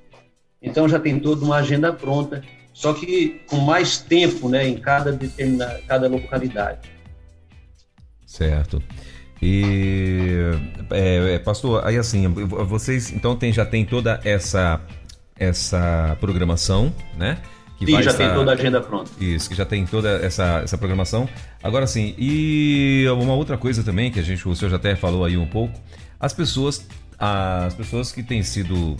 Então já tem toda uma agenda pronta, só que com mais tempo, né, em cada determinada cada localidade. Certo. E é, é pastor, aí assim, vocês então tem, já tem toda essa essa programação, né? Que Sim, já estar... tem toda a agenda pronta. Isso, que já tem toda essa, essa programação. Agora sim, e uma outra coisa também que a gente, o senhor já até falou aí um pouco, as pessoas, as pessoas que têm sido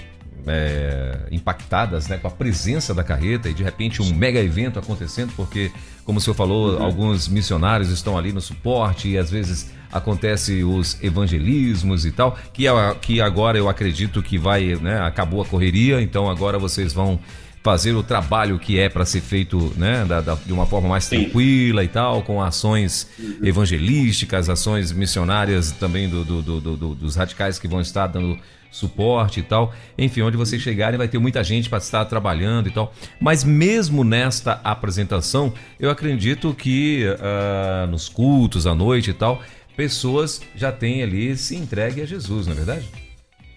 é, impactadas né, com a presença da carreta e de repente um mega evento acontecendo, porque, como o senhor falou, uhum. alguns missionários estão ali no suporte e às vezes acontece os evangelismos e tal, que, que agora eu acredito que vai, né, acabou a correria, então agora vocês vão fazer o trabalho que é para ser feito né, da, da, de uma forma mais Sim. tranquila e tal, com ações uhum. evangelísticas, ações missionárias também do, do, do, dos radicais que vão estar dando suporte e tal. Enfim, onde vocês chegarem vai ter muita gente para estar trabalhando e tal. Mas mesmo nesta apresentação, eu acredito que uh, nos cultos à noite e tal, pessoas já têm ali se entregue a Jesus, não é verdade?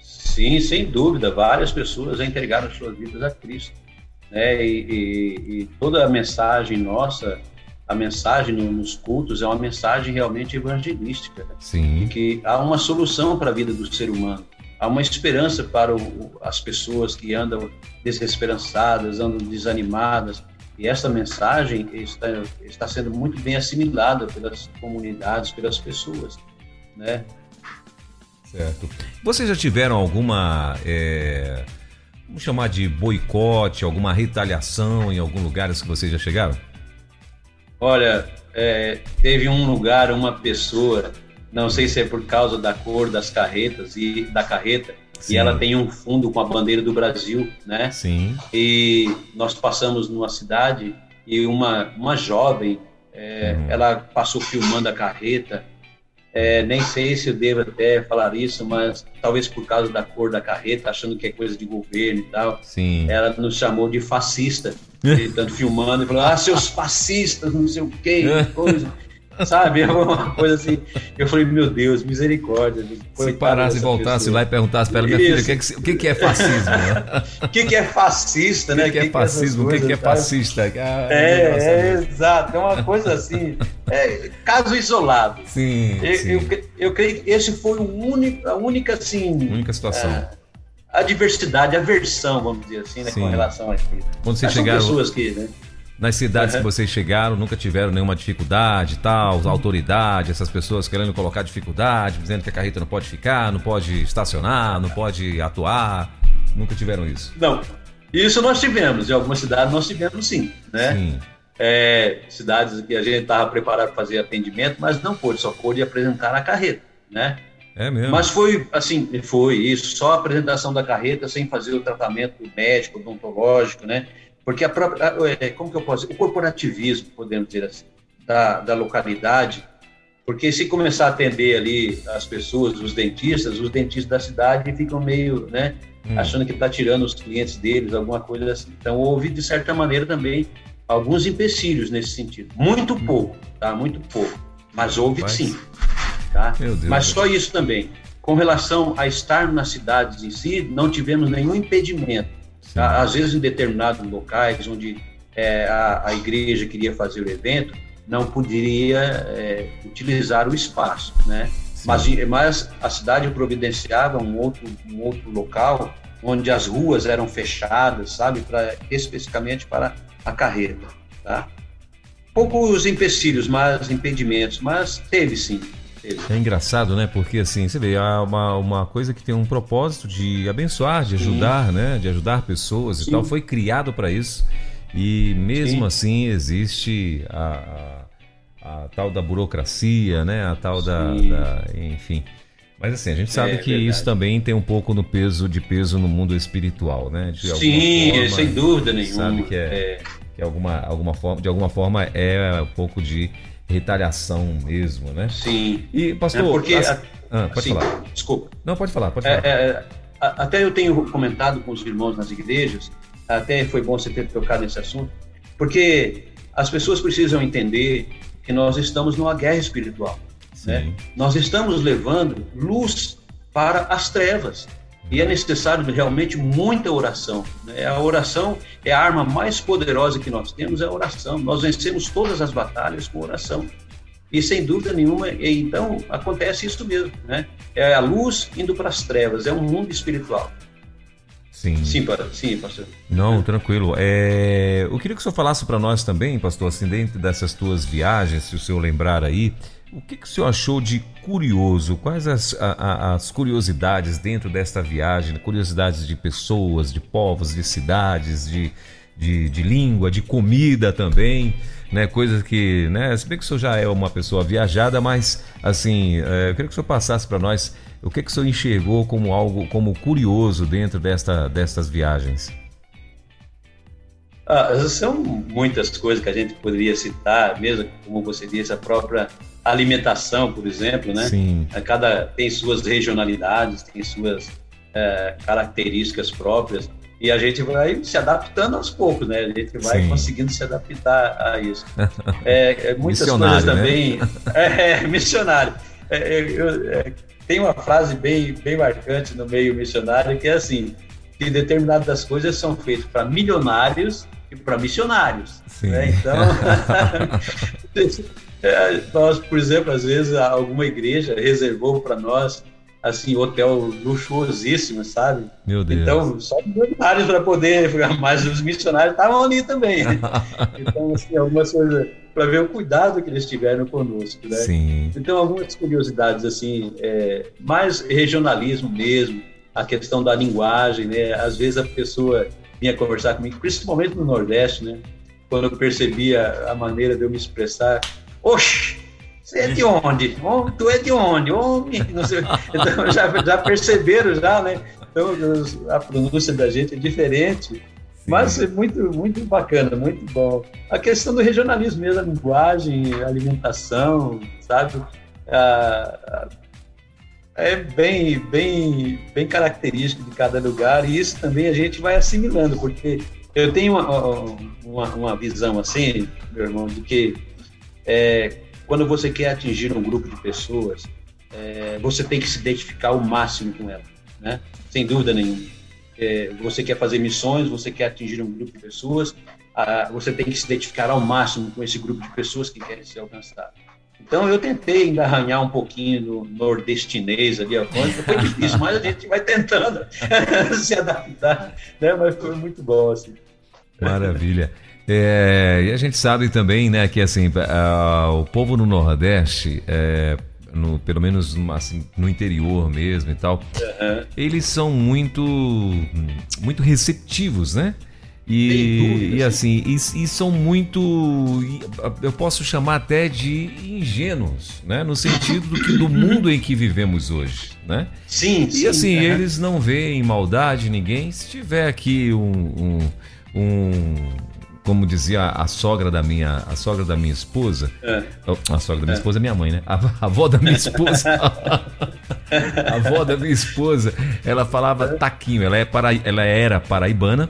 Sim, sem dúvida. Várias pessoas já entregaram suas vidas a Cristo. Né? E, e, e toda a mensagem nossa, a mensagem nos cultos é uma mensagem realmente evangelística. Sim. Que há uma solução para a vida do ser humano. Há uma esperança para o, as pessoas que andam desesperançadas, andam desanimadas, e essa mensagem está, está sendo muito bem assimilada pelas comunidades, pelas pessoas, né? Certo. Vocês já tiveram alguma, é, vamos chamar de boicote, alguma retaliação em algum lugar que vocês já chegaram? Olha, é, teve um lugar, uma pessoa, não sei se é por causa da cor das carretas e da carreta, Sim. E ela tem um fundo com a bandeira do Brasil, né? Sim. E nós passamos numa cidade e uma, uma jovem, é, uhum. ela passou filmando a carreta. É, nem sei se eu devo até falar isso, mas talvez por causa da cor da carreta, achando que é coisa de governo e tal. Sim. Ela nos chamou de fascista, tanto filmando e falou: ah, seus fascistas, não sei o quê, [laughs] coisa sabe? [laughs] Alguma coisa assim. Eu falei, meu Deus, misericórdia. Se parasse e voltasse pessoa. lá e perguntasse para ela, minha filha, o que, é que, é fascismo? O que, que é fascista, né? O que, que, é fascismo? O que, que é fascista? Ah, é, é, exato. É uma coisa assim. É, caso isolado. Sim. Eu, sim. Eu, eu, creio que esse foi o único, a única, assim. Única situação. É, a diversidade, a versão, vamos dizer assim, né, com relação a isso. Quando você chegaram, pessoas que, né? Nas cidades uhum. que vocês chegaram, nunca tiveram nenhuma dificuldade tal, uhum. autoridade, essas pessoas querendo colocar dificuldade, dizendo que a carreta não pode ficar, não pode estacionar, não pode atuar. Nunca tiveram isso? Não. Isso nós tivemos, em algumas cidades nós tivemos sim, né? Sim. É, cidades que a gente estava preparado para fazer atendimento, mas não pôde, só pôde apresentar a carreta, né? É mesmo. Mas foi assim, foi isso, só a apresentação da carreta sem fazer o tratamento médico, odontológico, né? Porque a própria, como que eu posso dizer? O corporativismo, podemos dizer assim, da, da localidade, porque se começar a atender ali as pessoas, os dentistas, os dentistas da cidade ficam meio, né, hum. achando que está tirando os clientes deles, alguma coisa assim. Então, houve, de certa maneira, também alguns empecilhos nesse sentido. Muito hum. pouco, tá? Muito pouco. Mas houve Mas... sim. Tá? Mas só isso também. Com relação a estar nas cidades em si, não tivemos nenhum impedimento às vezes, em determinados locais onde é, a, a, igreja queria fazer o evento, não poderia é, utilizar o espaço, né? Mas, mas a cidade providenciava um outro, um outro local onde as ruas eram fechadas, sabe, para especificamente para a carreta, tá? Poucos empecilhos, mas impedimentos, mas teve sim. É engraçado, né? Porque assim, você vê, há uma, uma coisa que tem um propósito de abençoar, de ajudar, Sim. né? De ajudar pessoas Sim. e tal. Foi criado para isso. E mesmo Sim. assim existe a, a, a, tal da burocracia, né? A tal da, da, Enfim. Mas assim, a gente sabe é, que verdade. isso também tem um pouco no peso de peso no mundo espiritual, né? De Sim, forma, sem dúvida nenhuma. Sabe que é, é. que alguma, alguma forma, de alguma forma é um pouco de retaliação mesmo, né? Sim. E pastor, é porque as... ah, pode assim, falar. Desculpa. Não, pode falar, pode é, falar. É, até eu tenho comentado com os irmãos nas igrejas, até foi bom você ter tocado nesse assunto, porque as pessoas precisam entender que nós estamos numa guerra espiritual. Né? Nós estamos levando luz para as trevas. E é necessário realmente muita oração. Né? A oração é a arma mais poderosa que nós temos, é a oração. Nós vencemos todas as batalhas com oração. E sem dúvida nenhuma, então acontece isso mesmo, né? É a luz indo para as trevas, é um mundo espiritual. Sim. Sim, sim pastor. Não, tranquilo. É, eu queria que o senhor falasse para nós também, pastor, assim, dentro dessas tuas viagens, se o senhor lembrar aí, o que, que o senhor achou de curioso? Quais as, a, as curiosidades dentro desta viagem? Curiosidades de pessoas, de povos, de cidades, de, de, de língua, de comida também, né? Coisas que, né? Se bem que o senhor já é uma pessoa viajada, mas assim, é, eu queria que o senhor passasse para nós o que, que o senhor enxergou como algo, como curioso dentro desta, destas viagens. Ah, são muitas coisas que a gente poderia citar, mesmo como você disse, a própria alimentação, por exemplo, né? Sim. Cada tem suas regionalidades, tem suas é, características próprias e a gente vai se adaptando aos poucos, né? A gente vai Sim. conseguindo se adaptar a isso. [laughs] É, é muitas coisas né? também. Né? [laughs] É, missionário. É, é, eu, tem uma frase bem, bem marcante no meio missionário que é assim: que determinadas coisas são feitas para milionários para missionários. Né? Então, [laughs] É, nós, por exemplo, às vezes alguma igreja reservou para nós assim hotel luxuosíssimo, sabe? Meu Deus. Então só milionários para poder, [laughs] mas os missionários estavam ali também. [laughs] então assim, algumas coisas para ver o cuidado que eles tiveram conosco, né? Sim. Então algumas curiosidades assim, é, mais regionalismo mesmo, a questão da linguagem, né? Às vezes a pessoa vinha conversar comigo, principalmente no Nordeste, né? Quando eu percebia a maneira de eu me expressar Oxe, você é de onde? Oh, tu é de onde? Homem, não sei. [laughs] Então já, já perceberam já, né? Então a pronúncia da gente é diferente. Sim. Mas é muito, muito bacana, muito bom. A questão do regionalismo mesmo, a linguagem, a alimentação, sabe? É bem, bem, bem característico de cada lugar e isso também a gente vai assimilando, porque eu tenho uma, uma, uma visão assim, meu irmão, de que é, quando você quer atingir um grupo de pessoas, é, você tem que se identificar o máximo com ela, né? Sem dúvida nenhuma. É, você quer fazer missões, você quer atingir um grupo de pessoas, ah, você tem que se identificar ao máximo com esse grupo de pessoas que querem ser alcançados. Então eu tentei ainda arranhar um pouquinho no nordestinês ali, foi difícil, mas a gente vai tentando [laughs] se adaptar, né? Mas foi muito bom assim. Maravilha. É, e a gente sabe também, né, que assim, o povo no Nordeste, é, no, pelo menos assim, no interior mesmo e tal, uhum. eles são muito, muito receptivos, né? E, e assim, e, e, são muito, eu posso chamar até de ingênuos, né? No sentido do, que, do mundo em que vivemos hoje, né? Sim, e sim, assim, eles não veem maldade ninguém. Se tiver aqui um, um, um como dizia a sogra da minha, a sogra da minha esposa, é. a sogra da minha é. esposa é minha mãe, né? A, a avó da minha esposa, [laughs] a avó da minha esposa, ela falava taquinho, ela, é para, ela era paraibana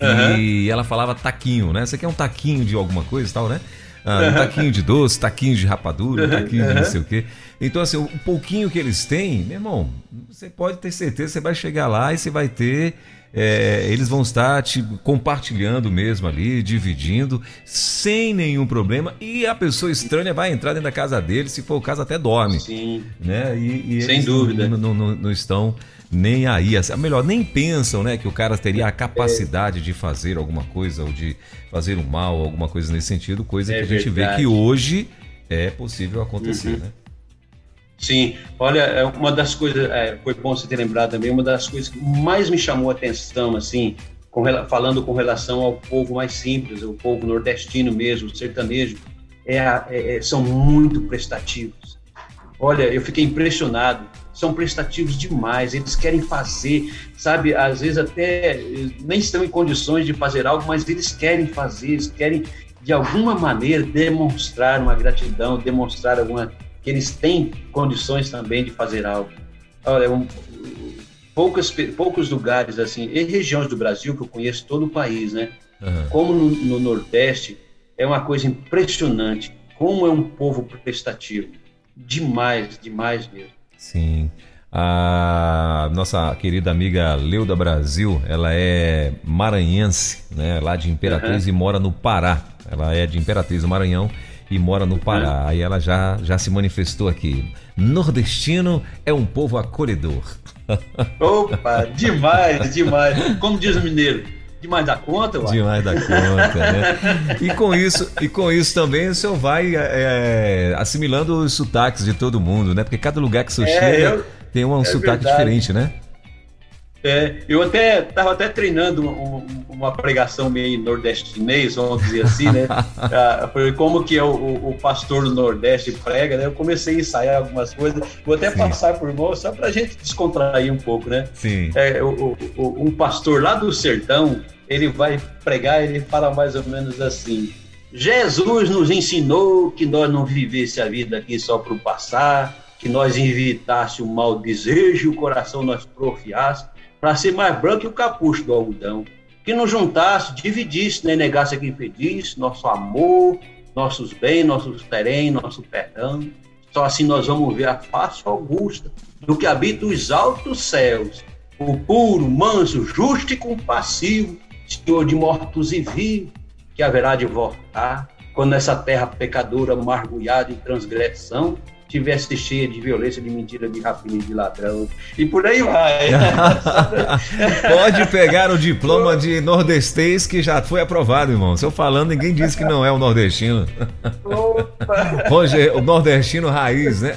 uhum. e ela falava taquinho, né? Você quer um taquinho de alguma coisa e tal, né? Ah, um taquinho de doce, taquinho de rapadura, taquinho de não sei o quê. Então, assim, o pouquinho que eles têm, meu irmão, você pode ter certeza, você vai chegar lá e você vai ter é, eles vão estar te compartilhando mesmo ali, dividindo, sem nenhum problema. E a pessoa estranha vai entrar dentro da casa dele, se for o caso, até dorme. Sim. Né? E, e sem dúvida. Não, não, não, estão nem aí. Assim, melhor, nem pensam né, que o cara teria a capacidade é. de fazer alguma coisa ou de fazer um mal, alguma coisa nesse sentido, coisa é que a gente verdade. vê que hoje é possível acontecer, uhum. né? Sim, olha, é uma das coisas, é, foi bom você ter lembrado também, uma das coisas que mais me chamou a atenção, assim, com, falando com relação ao povo mais simples, o povo nordestino mesmo, sertanejo, é, é, é, são muito prestativos. Olha, eu fiquei impressionado. São prestativos demais. Eles querem fazer, sabe? Às vezes até nem estão em condições de fazer algo, mas eles querem fazer, eles querem de alguma maneira demonstrar uma gratidão, demonstrar alguma que eles têm condições também de fazer algo. Olha, um, poucas, poucos lugares assim, e regiões do Brasil que eu conheço todo o país, né? Uhum. Como no, no, Nordeste é uma coisa impressionante, como é um povo prestativo, demais, demais mesmo. Sim. A nossa querida amiga Leuda Brasil, ela é maranhense, né? Lá de Imperatriz uhum. e mora no Pará. Ela é de Imperatriz do Maranhão e mora no Pará. Uhum. Aí ela já, já se manifestou aqui. Nordestino é um povo acolhedor. [laughs] Opa, demais, demais. Como diz o mineiro, demais da conta, uai. Demais da conta, né? [laughs] E com isso, e com isso também o senhor vai é, assimilando os sotaques de todo mundo, né? Porque cada lugar que o senhor é, chega eu, tem um, um é sotaque verdade. diferente, né? É, eu até estava até treinando um, uma pregação meio nordestinês, vamos dizer assim, né? [laughs] ah, foi como que é o, o, pastor do Nordeste prega, né? Eu comecei a ensaiar algumas coisas, vou até Sim. passar por mão só para a gente descontrair um pouco, né? Sim. É, o, o, um pastor lá do sertão, ele vai pregar, ele fala mais ou menos assim: Jesus nos ensinou que nós não vivesse a vida aqui só para o passar, que nós evitasse o mau desejo, o coração nós profiasse para ser mais branco que o capucho do algodão. Que não juntasse, dividisse, nem negasse a quem pedisse, nosso amor, nossos bens, nossos terem, nosso perdão. Só assim nós vamos ver a face augusta do que habita os altos céus, o puro, manso, justo e compassivo, Senhor de mortos e vivos, que haverá de voltar, quando essa terra pecadora, margulhada em transgressão, tivesse cheia de violência, de mentira, de rapina, de ladrão. E por aí vai. [laughs] Pode pegar o diploma de nordestês que já foi aprovado, irmão. Se eu falando, ninguém disse que não é o nordestino. Opa! Hoje, o nordestino raiz, né?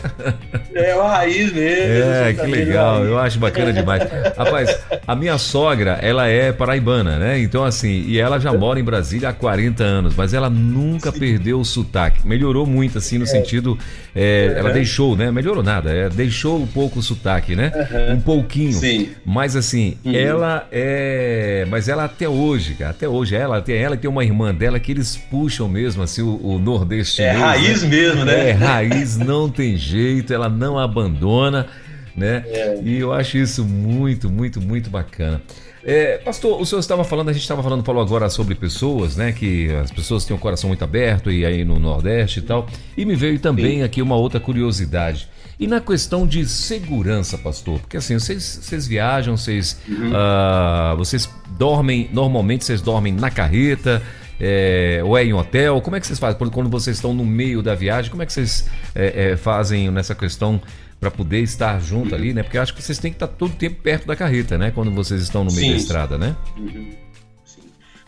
É o raiz mesmo. É, que legal. Eu acho bacana demais. Rapaz, a minha sogra, ela é paraibana, né? Então, assim, e ela já mora em Brasília há 40 anos, mas ela nunca Sim. perdeu o sotaque. Melhorou muito, assim, no é. sentido. É, ela deixou, né? Melhorou nada, é, deixou um pouco o sotaque, né? Uhum. Um pouquinho. Sim. Mas assim, uhum. ela é. Mas ela até hoje, cara, até hoje, ela tem ela tem uma irmã dela que eles puxam mesmo, assim, o, o nordestino. É raiz né? mesmo, né? É raiz, não tem jeito, ela não abandona, né? É. E eu acho isso muito, muito, muito bacana. É, pastor, o senhor estava falando, a gente estava falando, falou agora sobre pessoas, né? Que as pessoas têm o coração muito aberto e aí no Nordeste e tal. E me veio também Sim. aqui uma outra curiosidade. E na questão de segurança, pastor, porque assim, vocês, vocês viajam, vocês, uhum. uh, vocês dormem, normalmente vocês dormem na carreta, é, ou é em hotel? Como é que vocês fazem? Quando vocês estão no meio da viagem, como é que vocês é, é, fazem nessa questão para poder estar junto ali, né? Porque eu acho que vocês têm que estar todo o tempo perto da carreta, né? Quando vocês estão no meio Sim. da estrada, né? Uhum. Sim.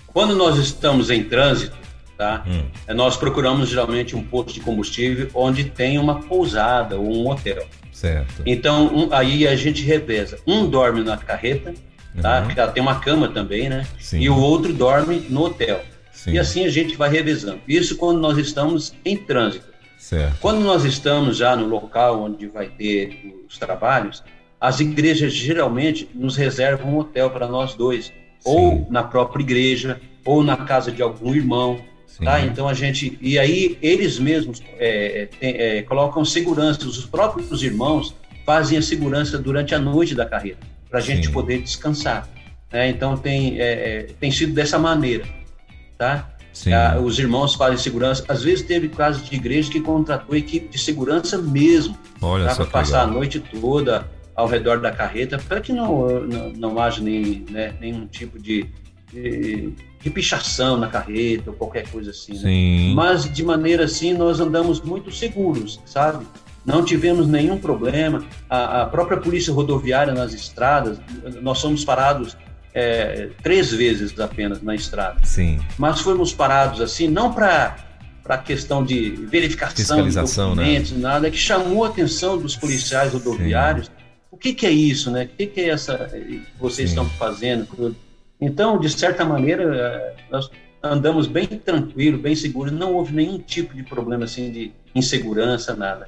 Quando nós estamos em trânsito, tá? Hum. É, nós procuramos geralmente um posto de combustível onde tem uma pousada ou um hotel. Certo. Então, um, aí a gente reveza. Um dorme na carreta, tá? Uhum. tem uma cama também, né? Sim. E o outro dorme no hotel. Sim. E assim a gente vai revezando. Isso quando nós estamos em trânsito. Certo. Quando nós estamos já no local onde vai ter os trabalhos, as igrejas geralmente nos reservam um hotel para nós dois, Sim. ou na própria igreja, ou na casa de algum irmão. Tá? Então a gente e aí eles mesmos é, é, colocam segurança, os próprios irmãos fazem a segurança durante a noite da carreira para a gente poder descansar. Né? Então tem é, é, tem sido dessa maneira, tá? Ah, os irmãos fazem segurança. Às vezes teve casos de igreja que contratou equipe de segurança mesmo para passar legal. a noite toda ao redor da carreta para que não, não, não haja nem, né, nenhum tipo de, de, de, pichação na carreta ou qualquer coisa assim. Né? Mas de maneira assim nós andamos muito seguros, sabe? Não tivemos nenhum problema. A, a própria polícia rodoviária nas estradas, nós somos parados é, três vezes apenas na estrada. Sim. Mas fomos parados assim, não para para questão de verificação de né? documentos, né? nada, que chamou a atenção dos policiais rodoviários. Sim. O que, que, é isso, né? O que, que é essa que vocês Sim. estão fazendo? Então, de certa maneira, nós andamos bem tranquilo, bem seguro, não houve nenhum tipo de problema assim de insegurança, nada.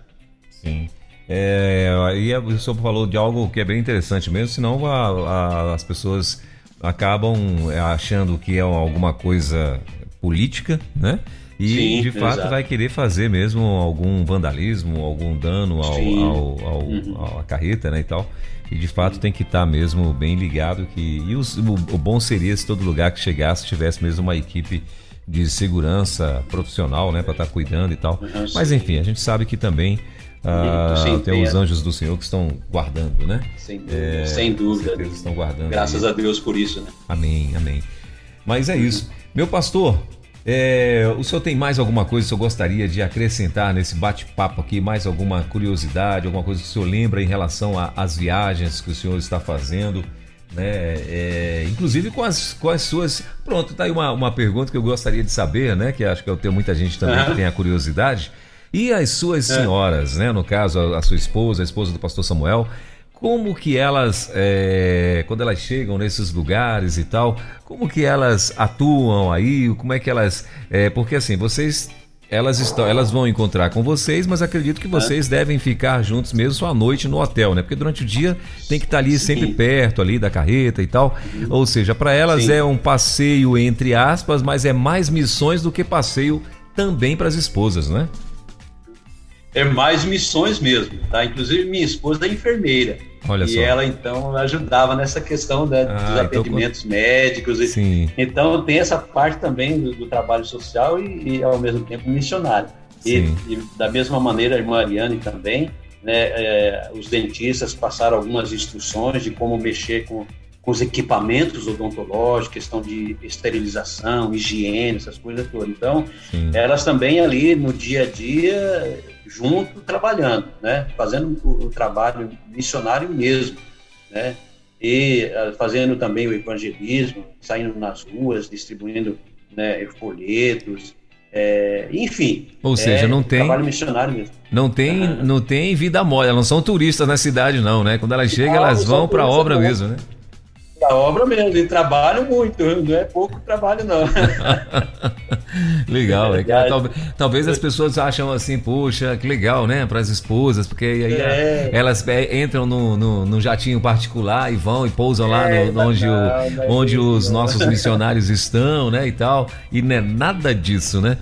Sim. É, e o senhor falou de algo que é bem interessante mesmo, senão a, a, as pessoas acabam é, achando que é alguma coisa política, né? E Sim, de fato exato. vai querer fazer mesmo algum vandalismo, algum dano ao, ao, ao, uhum. à carreta, né, e tal. E de fato tem que estar tá mesmo bem ligado que e os, o, o, bom seria se todo lugar que chegasse tivesse mesmo uma equipe de segurança profissional, né, para estar tá cuidando e tal. Uhum, Mas enfim, a gente sabe que também ah, sim, tem os anjos do Senhor que estão guardando, né? Sem dúvida. É, sem dúvida. estão guardando. Graças aí. a Deus por isso, né? Amém, amém. Mas é isso. Meu pastor, é, o senhor tem mais alguma coisa que o senhor gostaria de acrescentar nesse bate-papo aqui? Mais alguma curiosidade, alguma coisa que o senhor lembra em relação às viagens que o senhor está fazendo? Né? É, inclusive com as, com as suas. Pronto, tá aí uma, uma pergunta que eu gostaria de saber, né? Que acho que eu tenho muita gente também que tem a curiosidade. E as suas é. senhoras, né? No caso, a, a sua esposa, a esposa do pastor Samuel, como que elas, é, quando elas chegam nesses lugares e tal, como que elas atuam aí, como é que elas, é, porque assim, vocês, elas estão, elas vão encontrar com vocês, mas acredito que vocês devem ficar juntos mesmo só à noite no hotel, né? Porque durante o dia tem que estar ali Sim. sempre perto ali da carreta e tal, ou seja, para elas Sim. é um passeio entre aspas, mas é mais missões do que passeio também para as esposas, né? É mais missões mesmo, tá? Inclusive minha esposa é enfermeira. Olha e só. ela então ajudava nessa questão né, ah, dos então, atendimentos médicos. E, Sim. Então tem essa parte também do, do trabalho social e, e, ao mesmo tempo missionário. E, e, da mesma maneira a irmã Ariane também, né, é, os dentistas passaram algumas instruções de como mexer com, com os equipamentos odontológicos, questão de esterilização, higiene, essas coisas todas. Então, Sim. elas também ali no dia a dia junto trabalhando, né? Fazendo o, o trabalho missionário mesmo, né? E uh, fazendo também o evangelismo, saindo nas ruas, distribuindo né, folhetos, é, enfim. Ou seja, é, não tem trabalho missionário mesmo. Não tem, [laughs] não tem vida mole, elas não são turistas na cidade não, né? Quando elas chegam, elas vão para a obra mesmo, né? Da obra mesmo, e trabalham muito, não é pouco trabalho não. [laughs] legal, é, é talvez, talvez as pessoas acham assim, poxa, que legal, né, para as esposas, porque aí é. elas é, entram no, no, no, jatinho particular e vão e pousam lá no, no onde, não, o, onde os nossos missionários estão, né, e tal, e não é nada disso, né?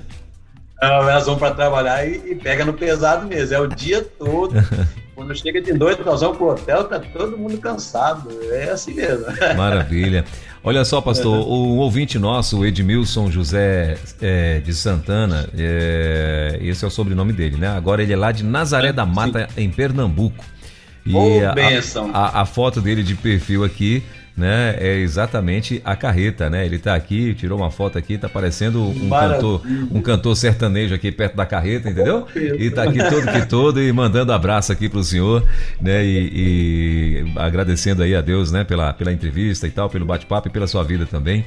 Não, elas vão para trabalhar e, e pega no pesado mesmo, é o dia todo. [laughs] Quando chega de noite, nós vamos pro hotel, tá todo mundo cansado. É assim mesmo. [laughs] Maravilha. Olha só, pastor, o ouvinte nosso, o Edmilson José é, de Santana, é, esse é o sobrenome dele, né? Agora ele é lá de Nazaré da Mata, Sim. em Pernambuco. E oh, a, a, a foto dele de perfil aqui né? É exatamente a carreta, né? Ele está aqui, tirou uma foto aqui, está parecendo um cantor, um cantor sertanejo aqui perto da carreta, entendeu? E está aqui todo que todo e mandando abraço aqui para o senhor, né? E, e, agradecendo aí a Deus, né? Pela, pela entrevista e tal, pelo bate-papo e pela sua vida também.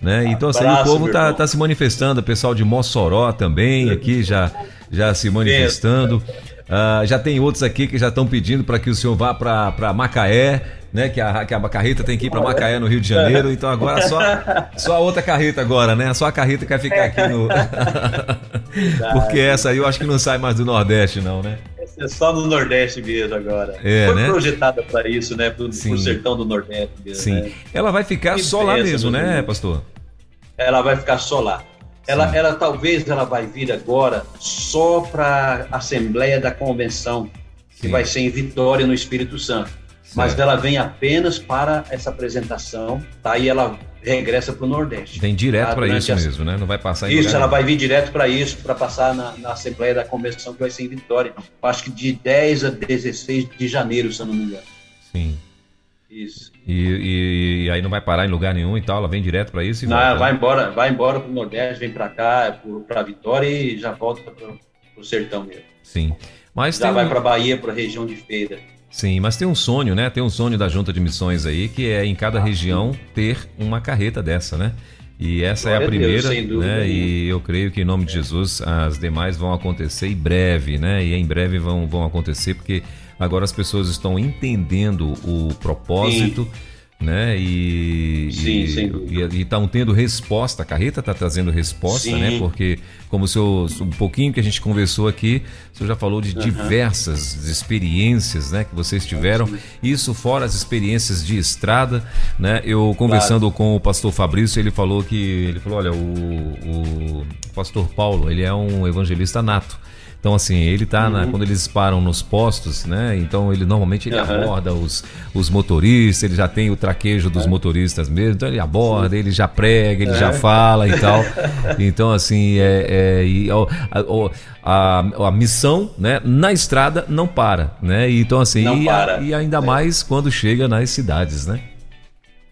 Né? Então, assim, o povo está tá se manifestando, o pessoal de Mossoró também aqui já, já se manifestando. Uh, já tem outros aqui que já estão pedindo para que o senhor vá para Macaé, né? Que a, que a carreta tem que ir para Macaé, no Rio de Janeiro. Então agora só, [laughs] só a outra carreta agora, né? Só a carreta que vai ficar aqui no. [laughs] Porque essa aí eu acho que não sai mais do Nordeste, não, né? É só no Nordeste mesmo agora. É, Foi né? projetada para isso, né? Pro, pro sertão do Nordeste mesmo. Sim. Né? Ela vai ficar que só lá mesmo, né, pastor? Ela vai ficar só lá. Ela, ela talvez ela vai vir agora só para a Assembleia da Convenção, que Sim. vai ser em Vitória, no Espírito Santo. Certo. Mas ela vem apenas para essa apresentação, tá? E ela regressa para o Nordeste. Vem direto tá? para isso a... mesmo, né? Não vai passar em Isso, ela vai vir direto para isso, para passar na, na, Assembleia da Convenção, que vai ser em Vitória. Acho que de 10 a 16 de janeiro, se eu não me engano. Sim. Isso. E, e, e, aí não vai parar em lugar nenhum e tal, ela vem direto para isso? não, volta, vai embora, vai embora pro Nordeste, vem para cá, para Vitória e já volta para o sertão mesmo. Sim. Mas já vai um... para Bahia, para a região de Feira. Sim, mas tem um sonho, né? Tem um sonho da Junta de Missões aí, que é em cada região ter uma carreta dessa, né? E essa Glória é a primeira, Deus, né? E eu creio que em nome de Jesus as demais vão acontecer em breve, né? E em breve vão, vão acontecer porque Agora as pessoas estão entendendo o propósito. Sim né? E Sim, e estão tendo resposta, a carreta está trazendo resposta, Sim. né? Porque como o senhor, um pouquinho que a gente conversou aqui, o senhor já falou de uhum. diversas experiências, né? Que vocês tiveram. Sim. Isso fora as experiências de estrada, né? Eu conversando claro. com o pastor Fabrício, ele falou que ele falou, olha, o, o pastor Paulo, ele é um evangelista nato. Então, assim, ele tá uhum. na, quando eles param nos postos, né? Então, ele normalmente ele uhum. aborda os, os motoristas, ele já tem o traquejo dos é. motoristas mesmo, então ele aborda, Sim. ele já prega, ele é. já fala e tal. [laughs] Então, assim, é, é e, a, a, a, missão, né, na estrada não para, né? Então, assim, e, a, e, ainda é. mais quando chega nas cidades, né?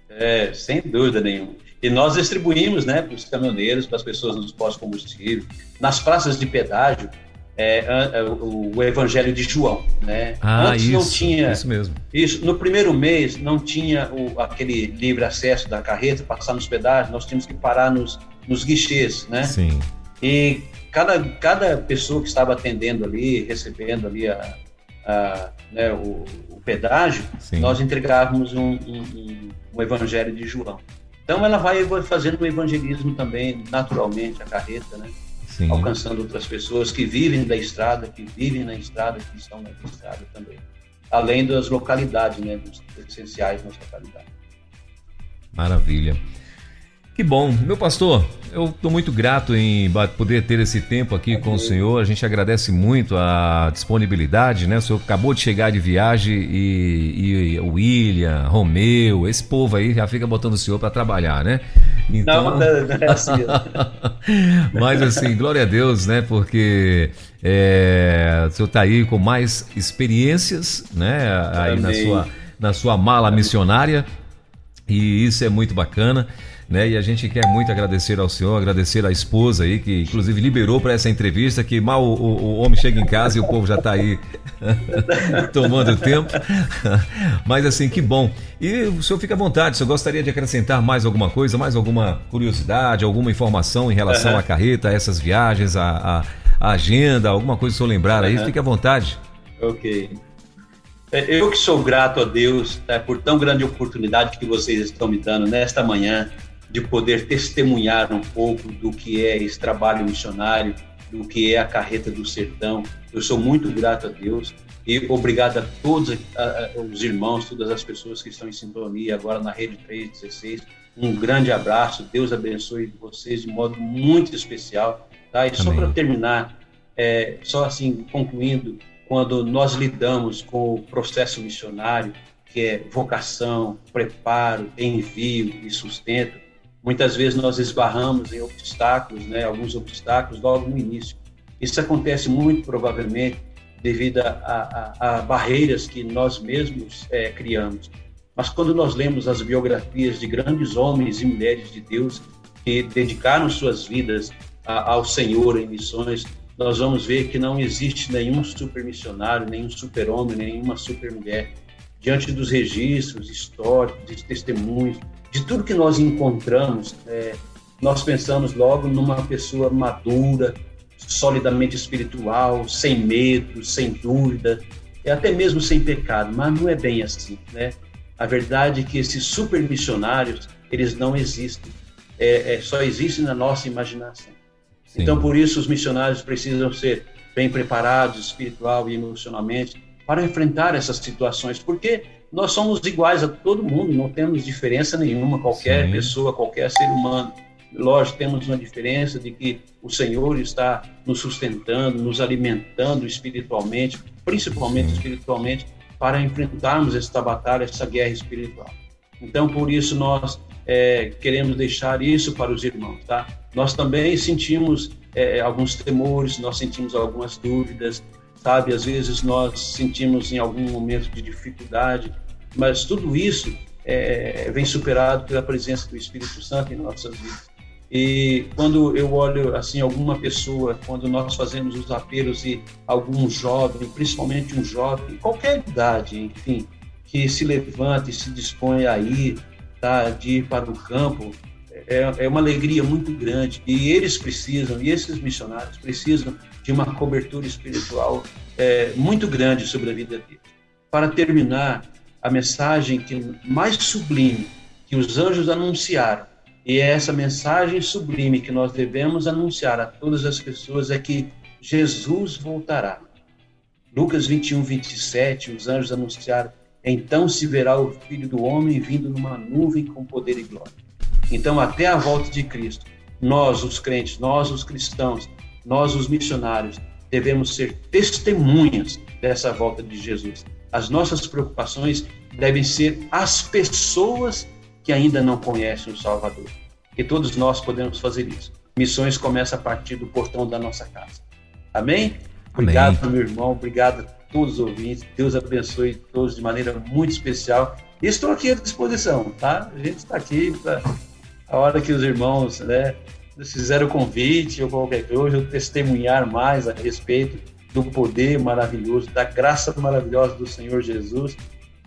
É, sem dúvida nenhuma. E nós distribuímos, né, para os caminhoneiros, para as pessoas nos postos de combustível, nas praças de pedágio, é, é, o, o, Evangelho de João, né? Ah, Antes isso, não tinha isso mesmo. Isso no primeiro mês não tinha o, aquele livre acesso da carreta passar nos pedágios, nós tínhamos que parar nos, nos guichês, né? Sim. E cada, cada pessoa que estava atendendo ali, recebendo ali a, a né, o, o, pedágio, Sim. nós entregávamos um, um, um, Evangelho de João. Então ela vai fazendo o evangelismo também naturalmente a carreta, né? Sim. alcançando outras pessoas que vivem da estrada, que vivem na estrada, que estão na estrada também. Além das localidades, né, dos essenciais nas localidades. Maravilha. Que bom. Meu pastor, eu estou muito grato em poder ter esse tempo aqui com o senhor. A gente agradece muito a disponibilidade, né? O senhor acabou de chegar de viagem e, e o William, Romeu, esse povo aí já fica botando o senhor para trabalhar, né? Então... Não, não é assim. [laughs] Mas assim, glória a Deus, né? Porque é, o senhor está aí com mais experiências, né? Aí na sua, na sua mala missionária. E isso é muito bacana né? E a gente quer muito agradecer ao senhor, agradecer à esposa aí, que inclusive liberou para essa entrevista, que mal o, o, o, homem chega em casa e o povo já está aí [laughs] tomando tempo. Mas assim, que bom. E o senhor fica à vontade, se eu gostaria de acrescentar mais alguma coisa, mais alguma curiosidade, alguma informação em relação uhum. à carreta, a essas viagens, a, a, a, agenda, alguma coisa que o senhor lembrar aí, fique à vontade. Ok. É, eu que sou grato a Deus né, por tão grande oportunidade que vocês estão me dando nesta manhã de poder testemunhar um pouco do que é esse trabalho missionário, do que é a carreta do sertão. Eu sou muito grato a Deus e obrigado a todos a, a, os irmãos, todas as pessoas que estão em sintonia agora na Rede 316. Um grande abraço, Deus abençoe vocês de modo muito especial. Tá? E só para terminar, é, só assim, concluindo, quando nós lidamos com o processo missionário, que é vocação, preparo, envio e sustento, Muitas vezes nós esbarramos em obstáculos, né, alguns obstáculos logo no início. Isso acontece muito provavelmente devido a, a, a barreiras que nós mesmos é, criamos. Mas quando nós lemos as biografias de grandes homens e mulheres de Deus que dedicaram suas vidas a, ao Senhor em missões, nós vamos ver que não existe nenhum super missionário, nenhum super homem, nenhuma super mulher. Diante dos registros históricos, de testemunhos, de tudo que nós encontramos, é, nós pensamos logo numa pessoa madura, solidamente espiritual, sem medo, sem dúvida, e até mesmo sem pecado, mas não é bem assim, né? A verdade é que esses super missionários, eles não existem, é, é, só existem na nossa imaginação. Sim. Então, por isso, os missionários precisam ser bem preparados espiritual e emocionalmente para enfrentar essas situações, porque nós somos iguais a todo mundo, não temos diferença nenhuma, qualquer Sim. pessoa, qualquer ser humano. Lógico, temos uma diferença de que o Senhor está nos sustentando, nos alimentando espiritualmente, principalmente Sim. espiritualmente, para enfrentarmos essa batalha, essa guerra espiritual. Então, por isso, nós é, queremos deixar isso para os irmãos, tá? Nós também sentimos é, alguns temores, nós sentimos algumas dúvidas, sabe? Às vezes nós sentimos em algum momento de dificuldade, mas tudo isso é, vem superado pela presença do Espírito Santo em nossas vidas. E quando eu olho assim alguma pessoa, quando nós fazemos os apelos e algum jovem, principalmente um jovem, qualquer idade, enfim, que se levante se dispõe a ir, tá, de ir para o campo, é, é uma alegria muito grande. E eles precisam, e esses missionários precisam de uma cobertura espiritual é, muito grande sobre a vida deles. Para terminar, a mensagem que mais sublime que os anjos anunciaram. E é essa mensagem sublime que nós devemos anunciar a todas as pessoas é que Jesus voltará. Lucas 21, 27, os anjos anunciaram: Então se verá o Filho do Homem vindo numa nuvem com poder e glória. Então, até a volta de Cristo, nós, os crentes, nós, os cristãos, nós, os missionários, devemos ser testemunhas dessa volta de Jesus. As nossas preocupações devem ser as pessoas que ainda não conhecem o Salvador. E todos nós podemos fazer isso. Missões começam a partir do portão da nossa casa. Amém? Obrigado, Amém. meu irmão. Obrigado a todos os ouvintes. Deus abençoe todos de maneira muito especial. Estou aqui à disposição, tá? A gente está aqui para a hora que os irmãos, né, fizeram o convite ou qualquer coisa, eu testemunhar mais a respeito do poder maravilhoso, da graça maravilhosa do Senhor Jesus,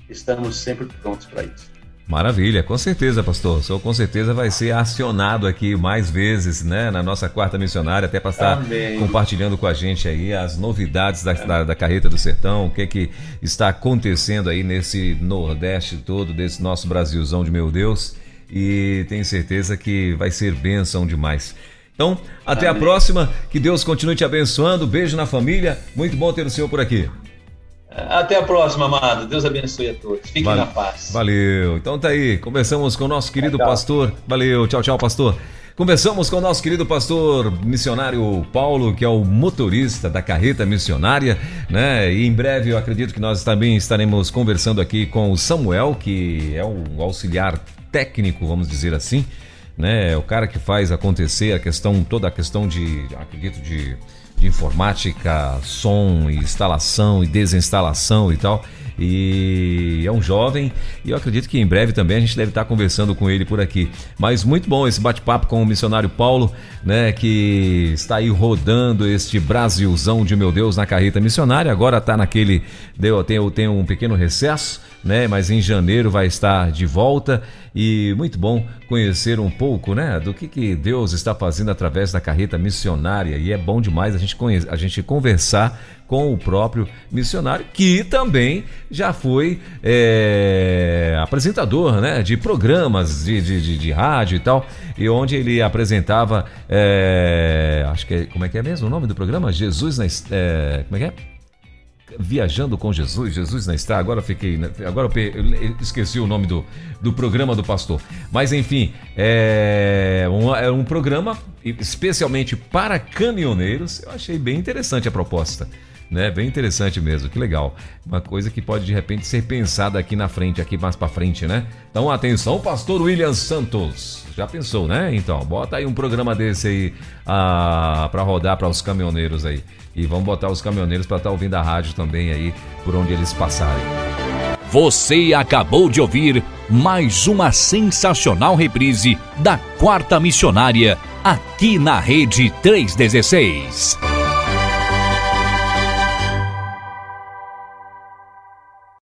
estamos sempre prontos para isso. Maravilha, com certeza, pastor. O senhor com certeza vai ser acionado aqui mais vezes, né, na nossa quarta missionária, até para estar Amém. compartilhando com a gente aí as novidades da, da, da, carreta do sertão, o que é que está acontecendo aí nesse Nordeste todo, desse nosso Brasilzão de meu Deus. E tenho certeza que vai ser bênção demais. Então, até Amém. a próxima. Que Deus continue te abençoando. Beijo na família. Muito bom ter o senhor por aqui. Até a próxima, amado. Deus abençoe a todos. Fiquem Valeu. na paz. Valeu. Então tá aí. Conversamos com o nosso querido tchau. pastor. Valeu. Tchau, tchau, pastor. Conversamos com o nosso querido pastor missionário Paulo, que é o motorista da carreta missionária, né? E em breve eu acredito que nós também estaremos conversando aqui com o Samuel, que é o auxiliar técnico, vamos dizer assim, né? O cara que faz acontecer a questão, toda a questão de, acredito, de de informática, som, instalação e desinstalação e tal. E é um jovem e eu acredito que em breve também a gente deve estar conversando com ele por aqui. Mas muito bom esse bate-papo com o missionário Paulo, né, que está aí rodando este Brasilzão de meu Deus na carreta missionária. Agora está naquele deu tem, tem um pequeno recesso né? Mas em janeiro vai estar de volta e muito bom conhecer um pouco, né, do que, que Deus está fazendo através da carreta missionária e é bom demais a gente conhecer, a gente conversar com o próprio missionário que também já foi é, apresentador, né, de programas de, de, de, de, rádio e tal e onde ele apresentava, é, acho que é, como é que é mesmo o nome do programa? Jesus na é, como é que é? Viajando com Jesus, Jesus não está. Agora fiquei, né, agora eu esqueci o nome do, do programa do pastor. Mas enfim, é um, é um programa especialmente para caminhoneiros. Eu achei bem interessante a proposta. Né? Bem interessante mesmo, que legal. Uma coisa que pode de repente ser pensada aqui na frente, aqui mais para frente, né? Então atenção, pastor William Santos. Já pensou, né? Então, bota aí um programa desse aí ah, para rodar para os caminhoneiros aí. E vamos botar os caminhoneiros para estar tá ouvindo a rádio também aí por onde eles passarem. Você acabou de ouvir mais uma sensacional reprise da Quarta Missionária aqui na Rede 316.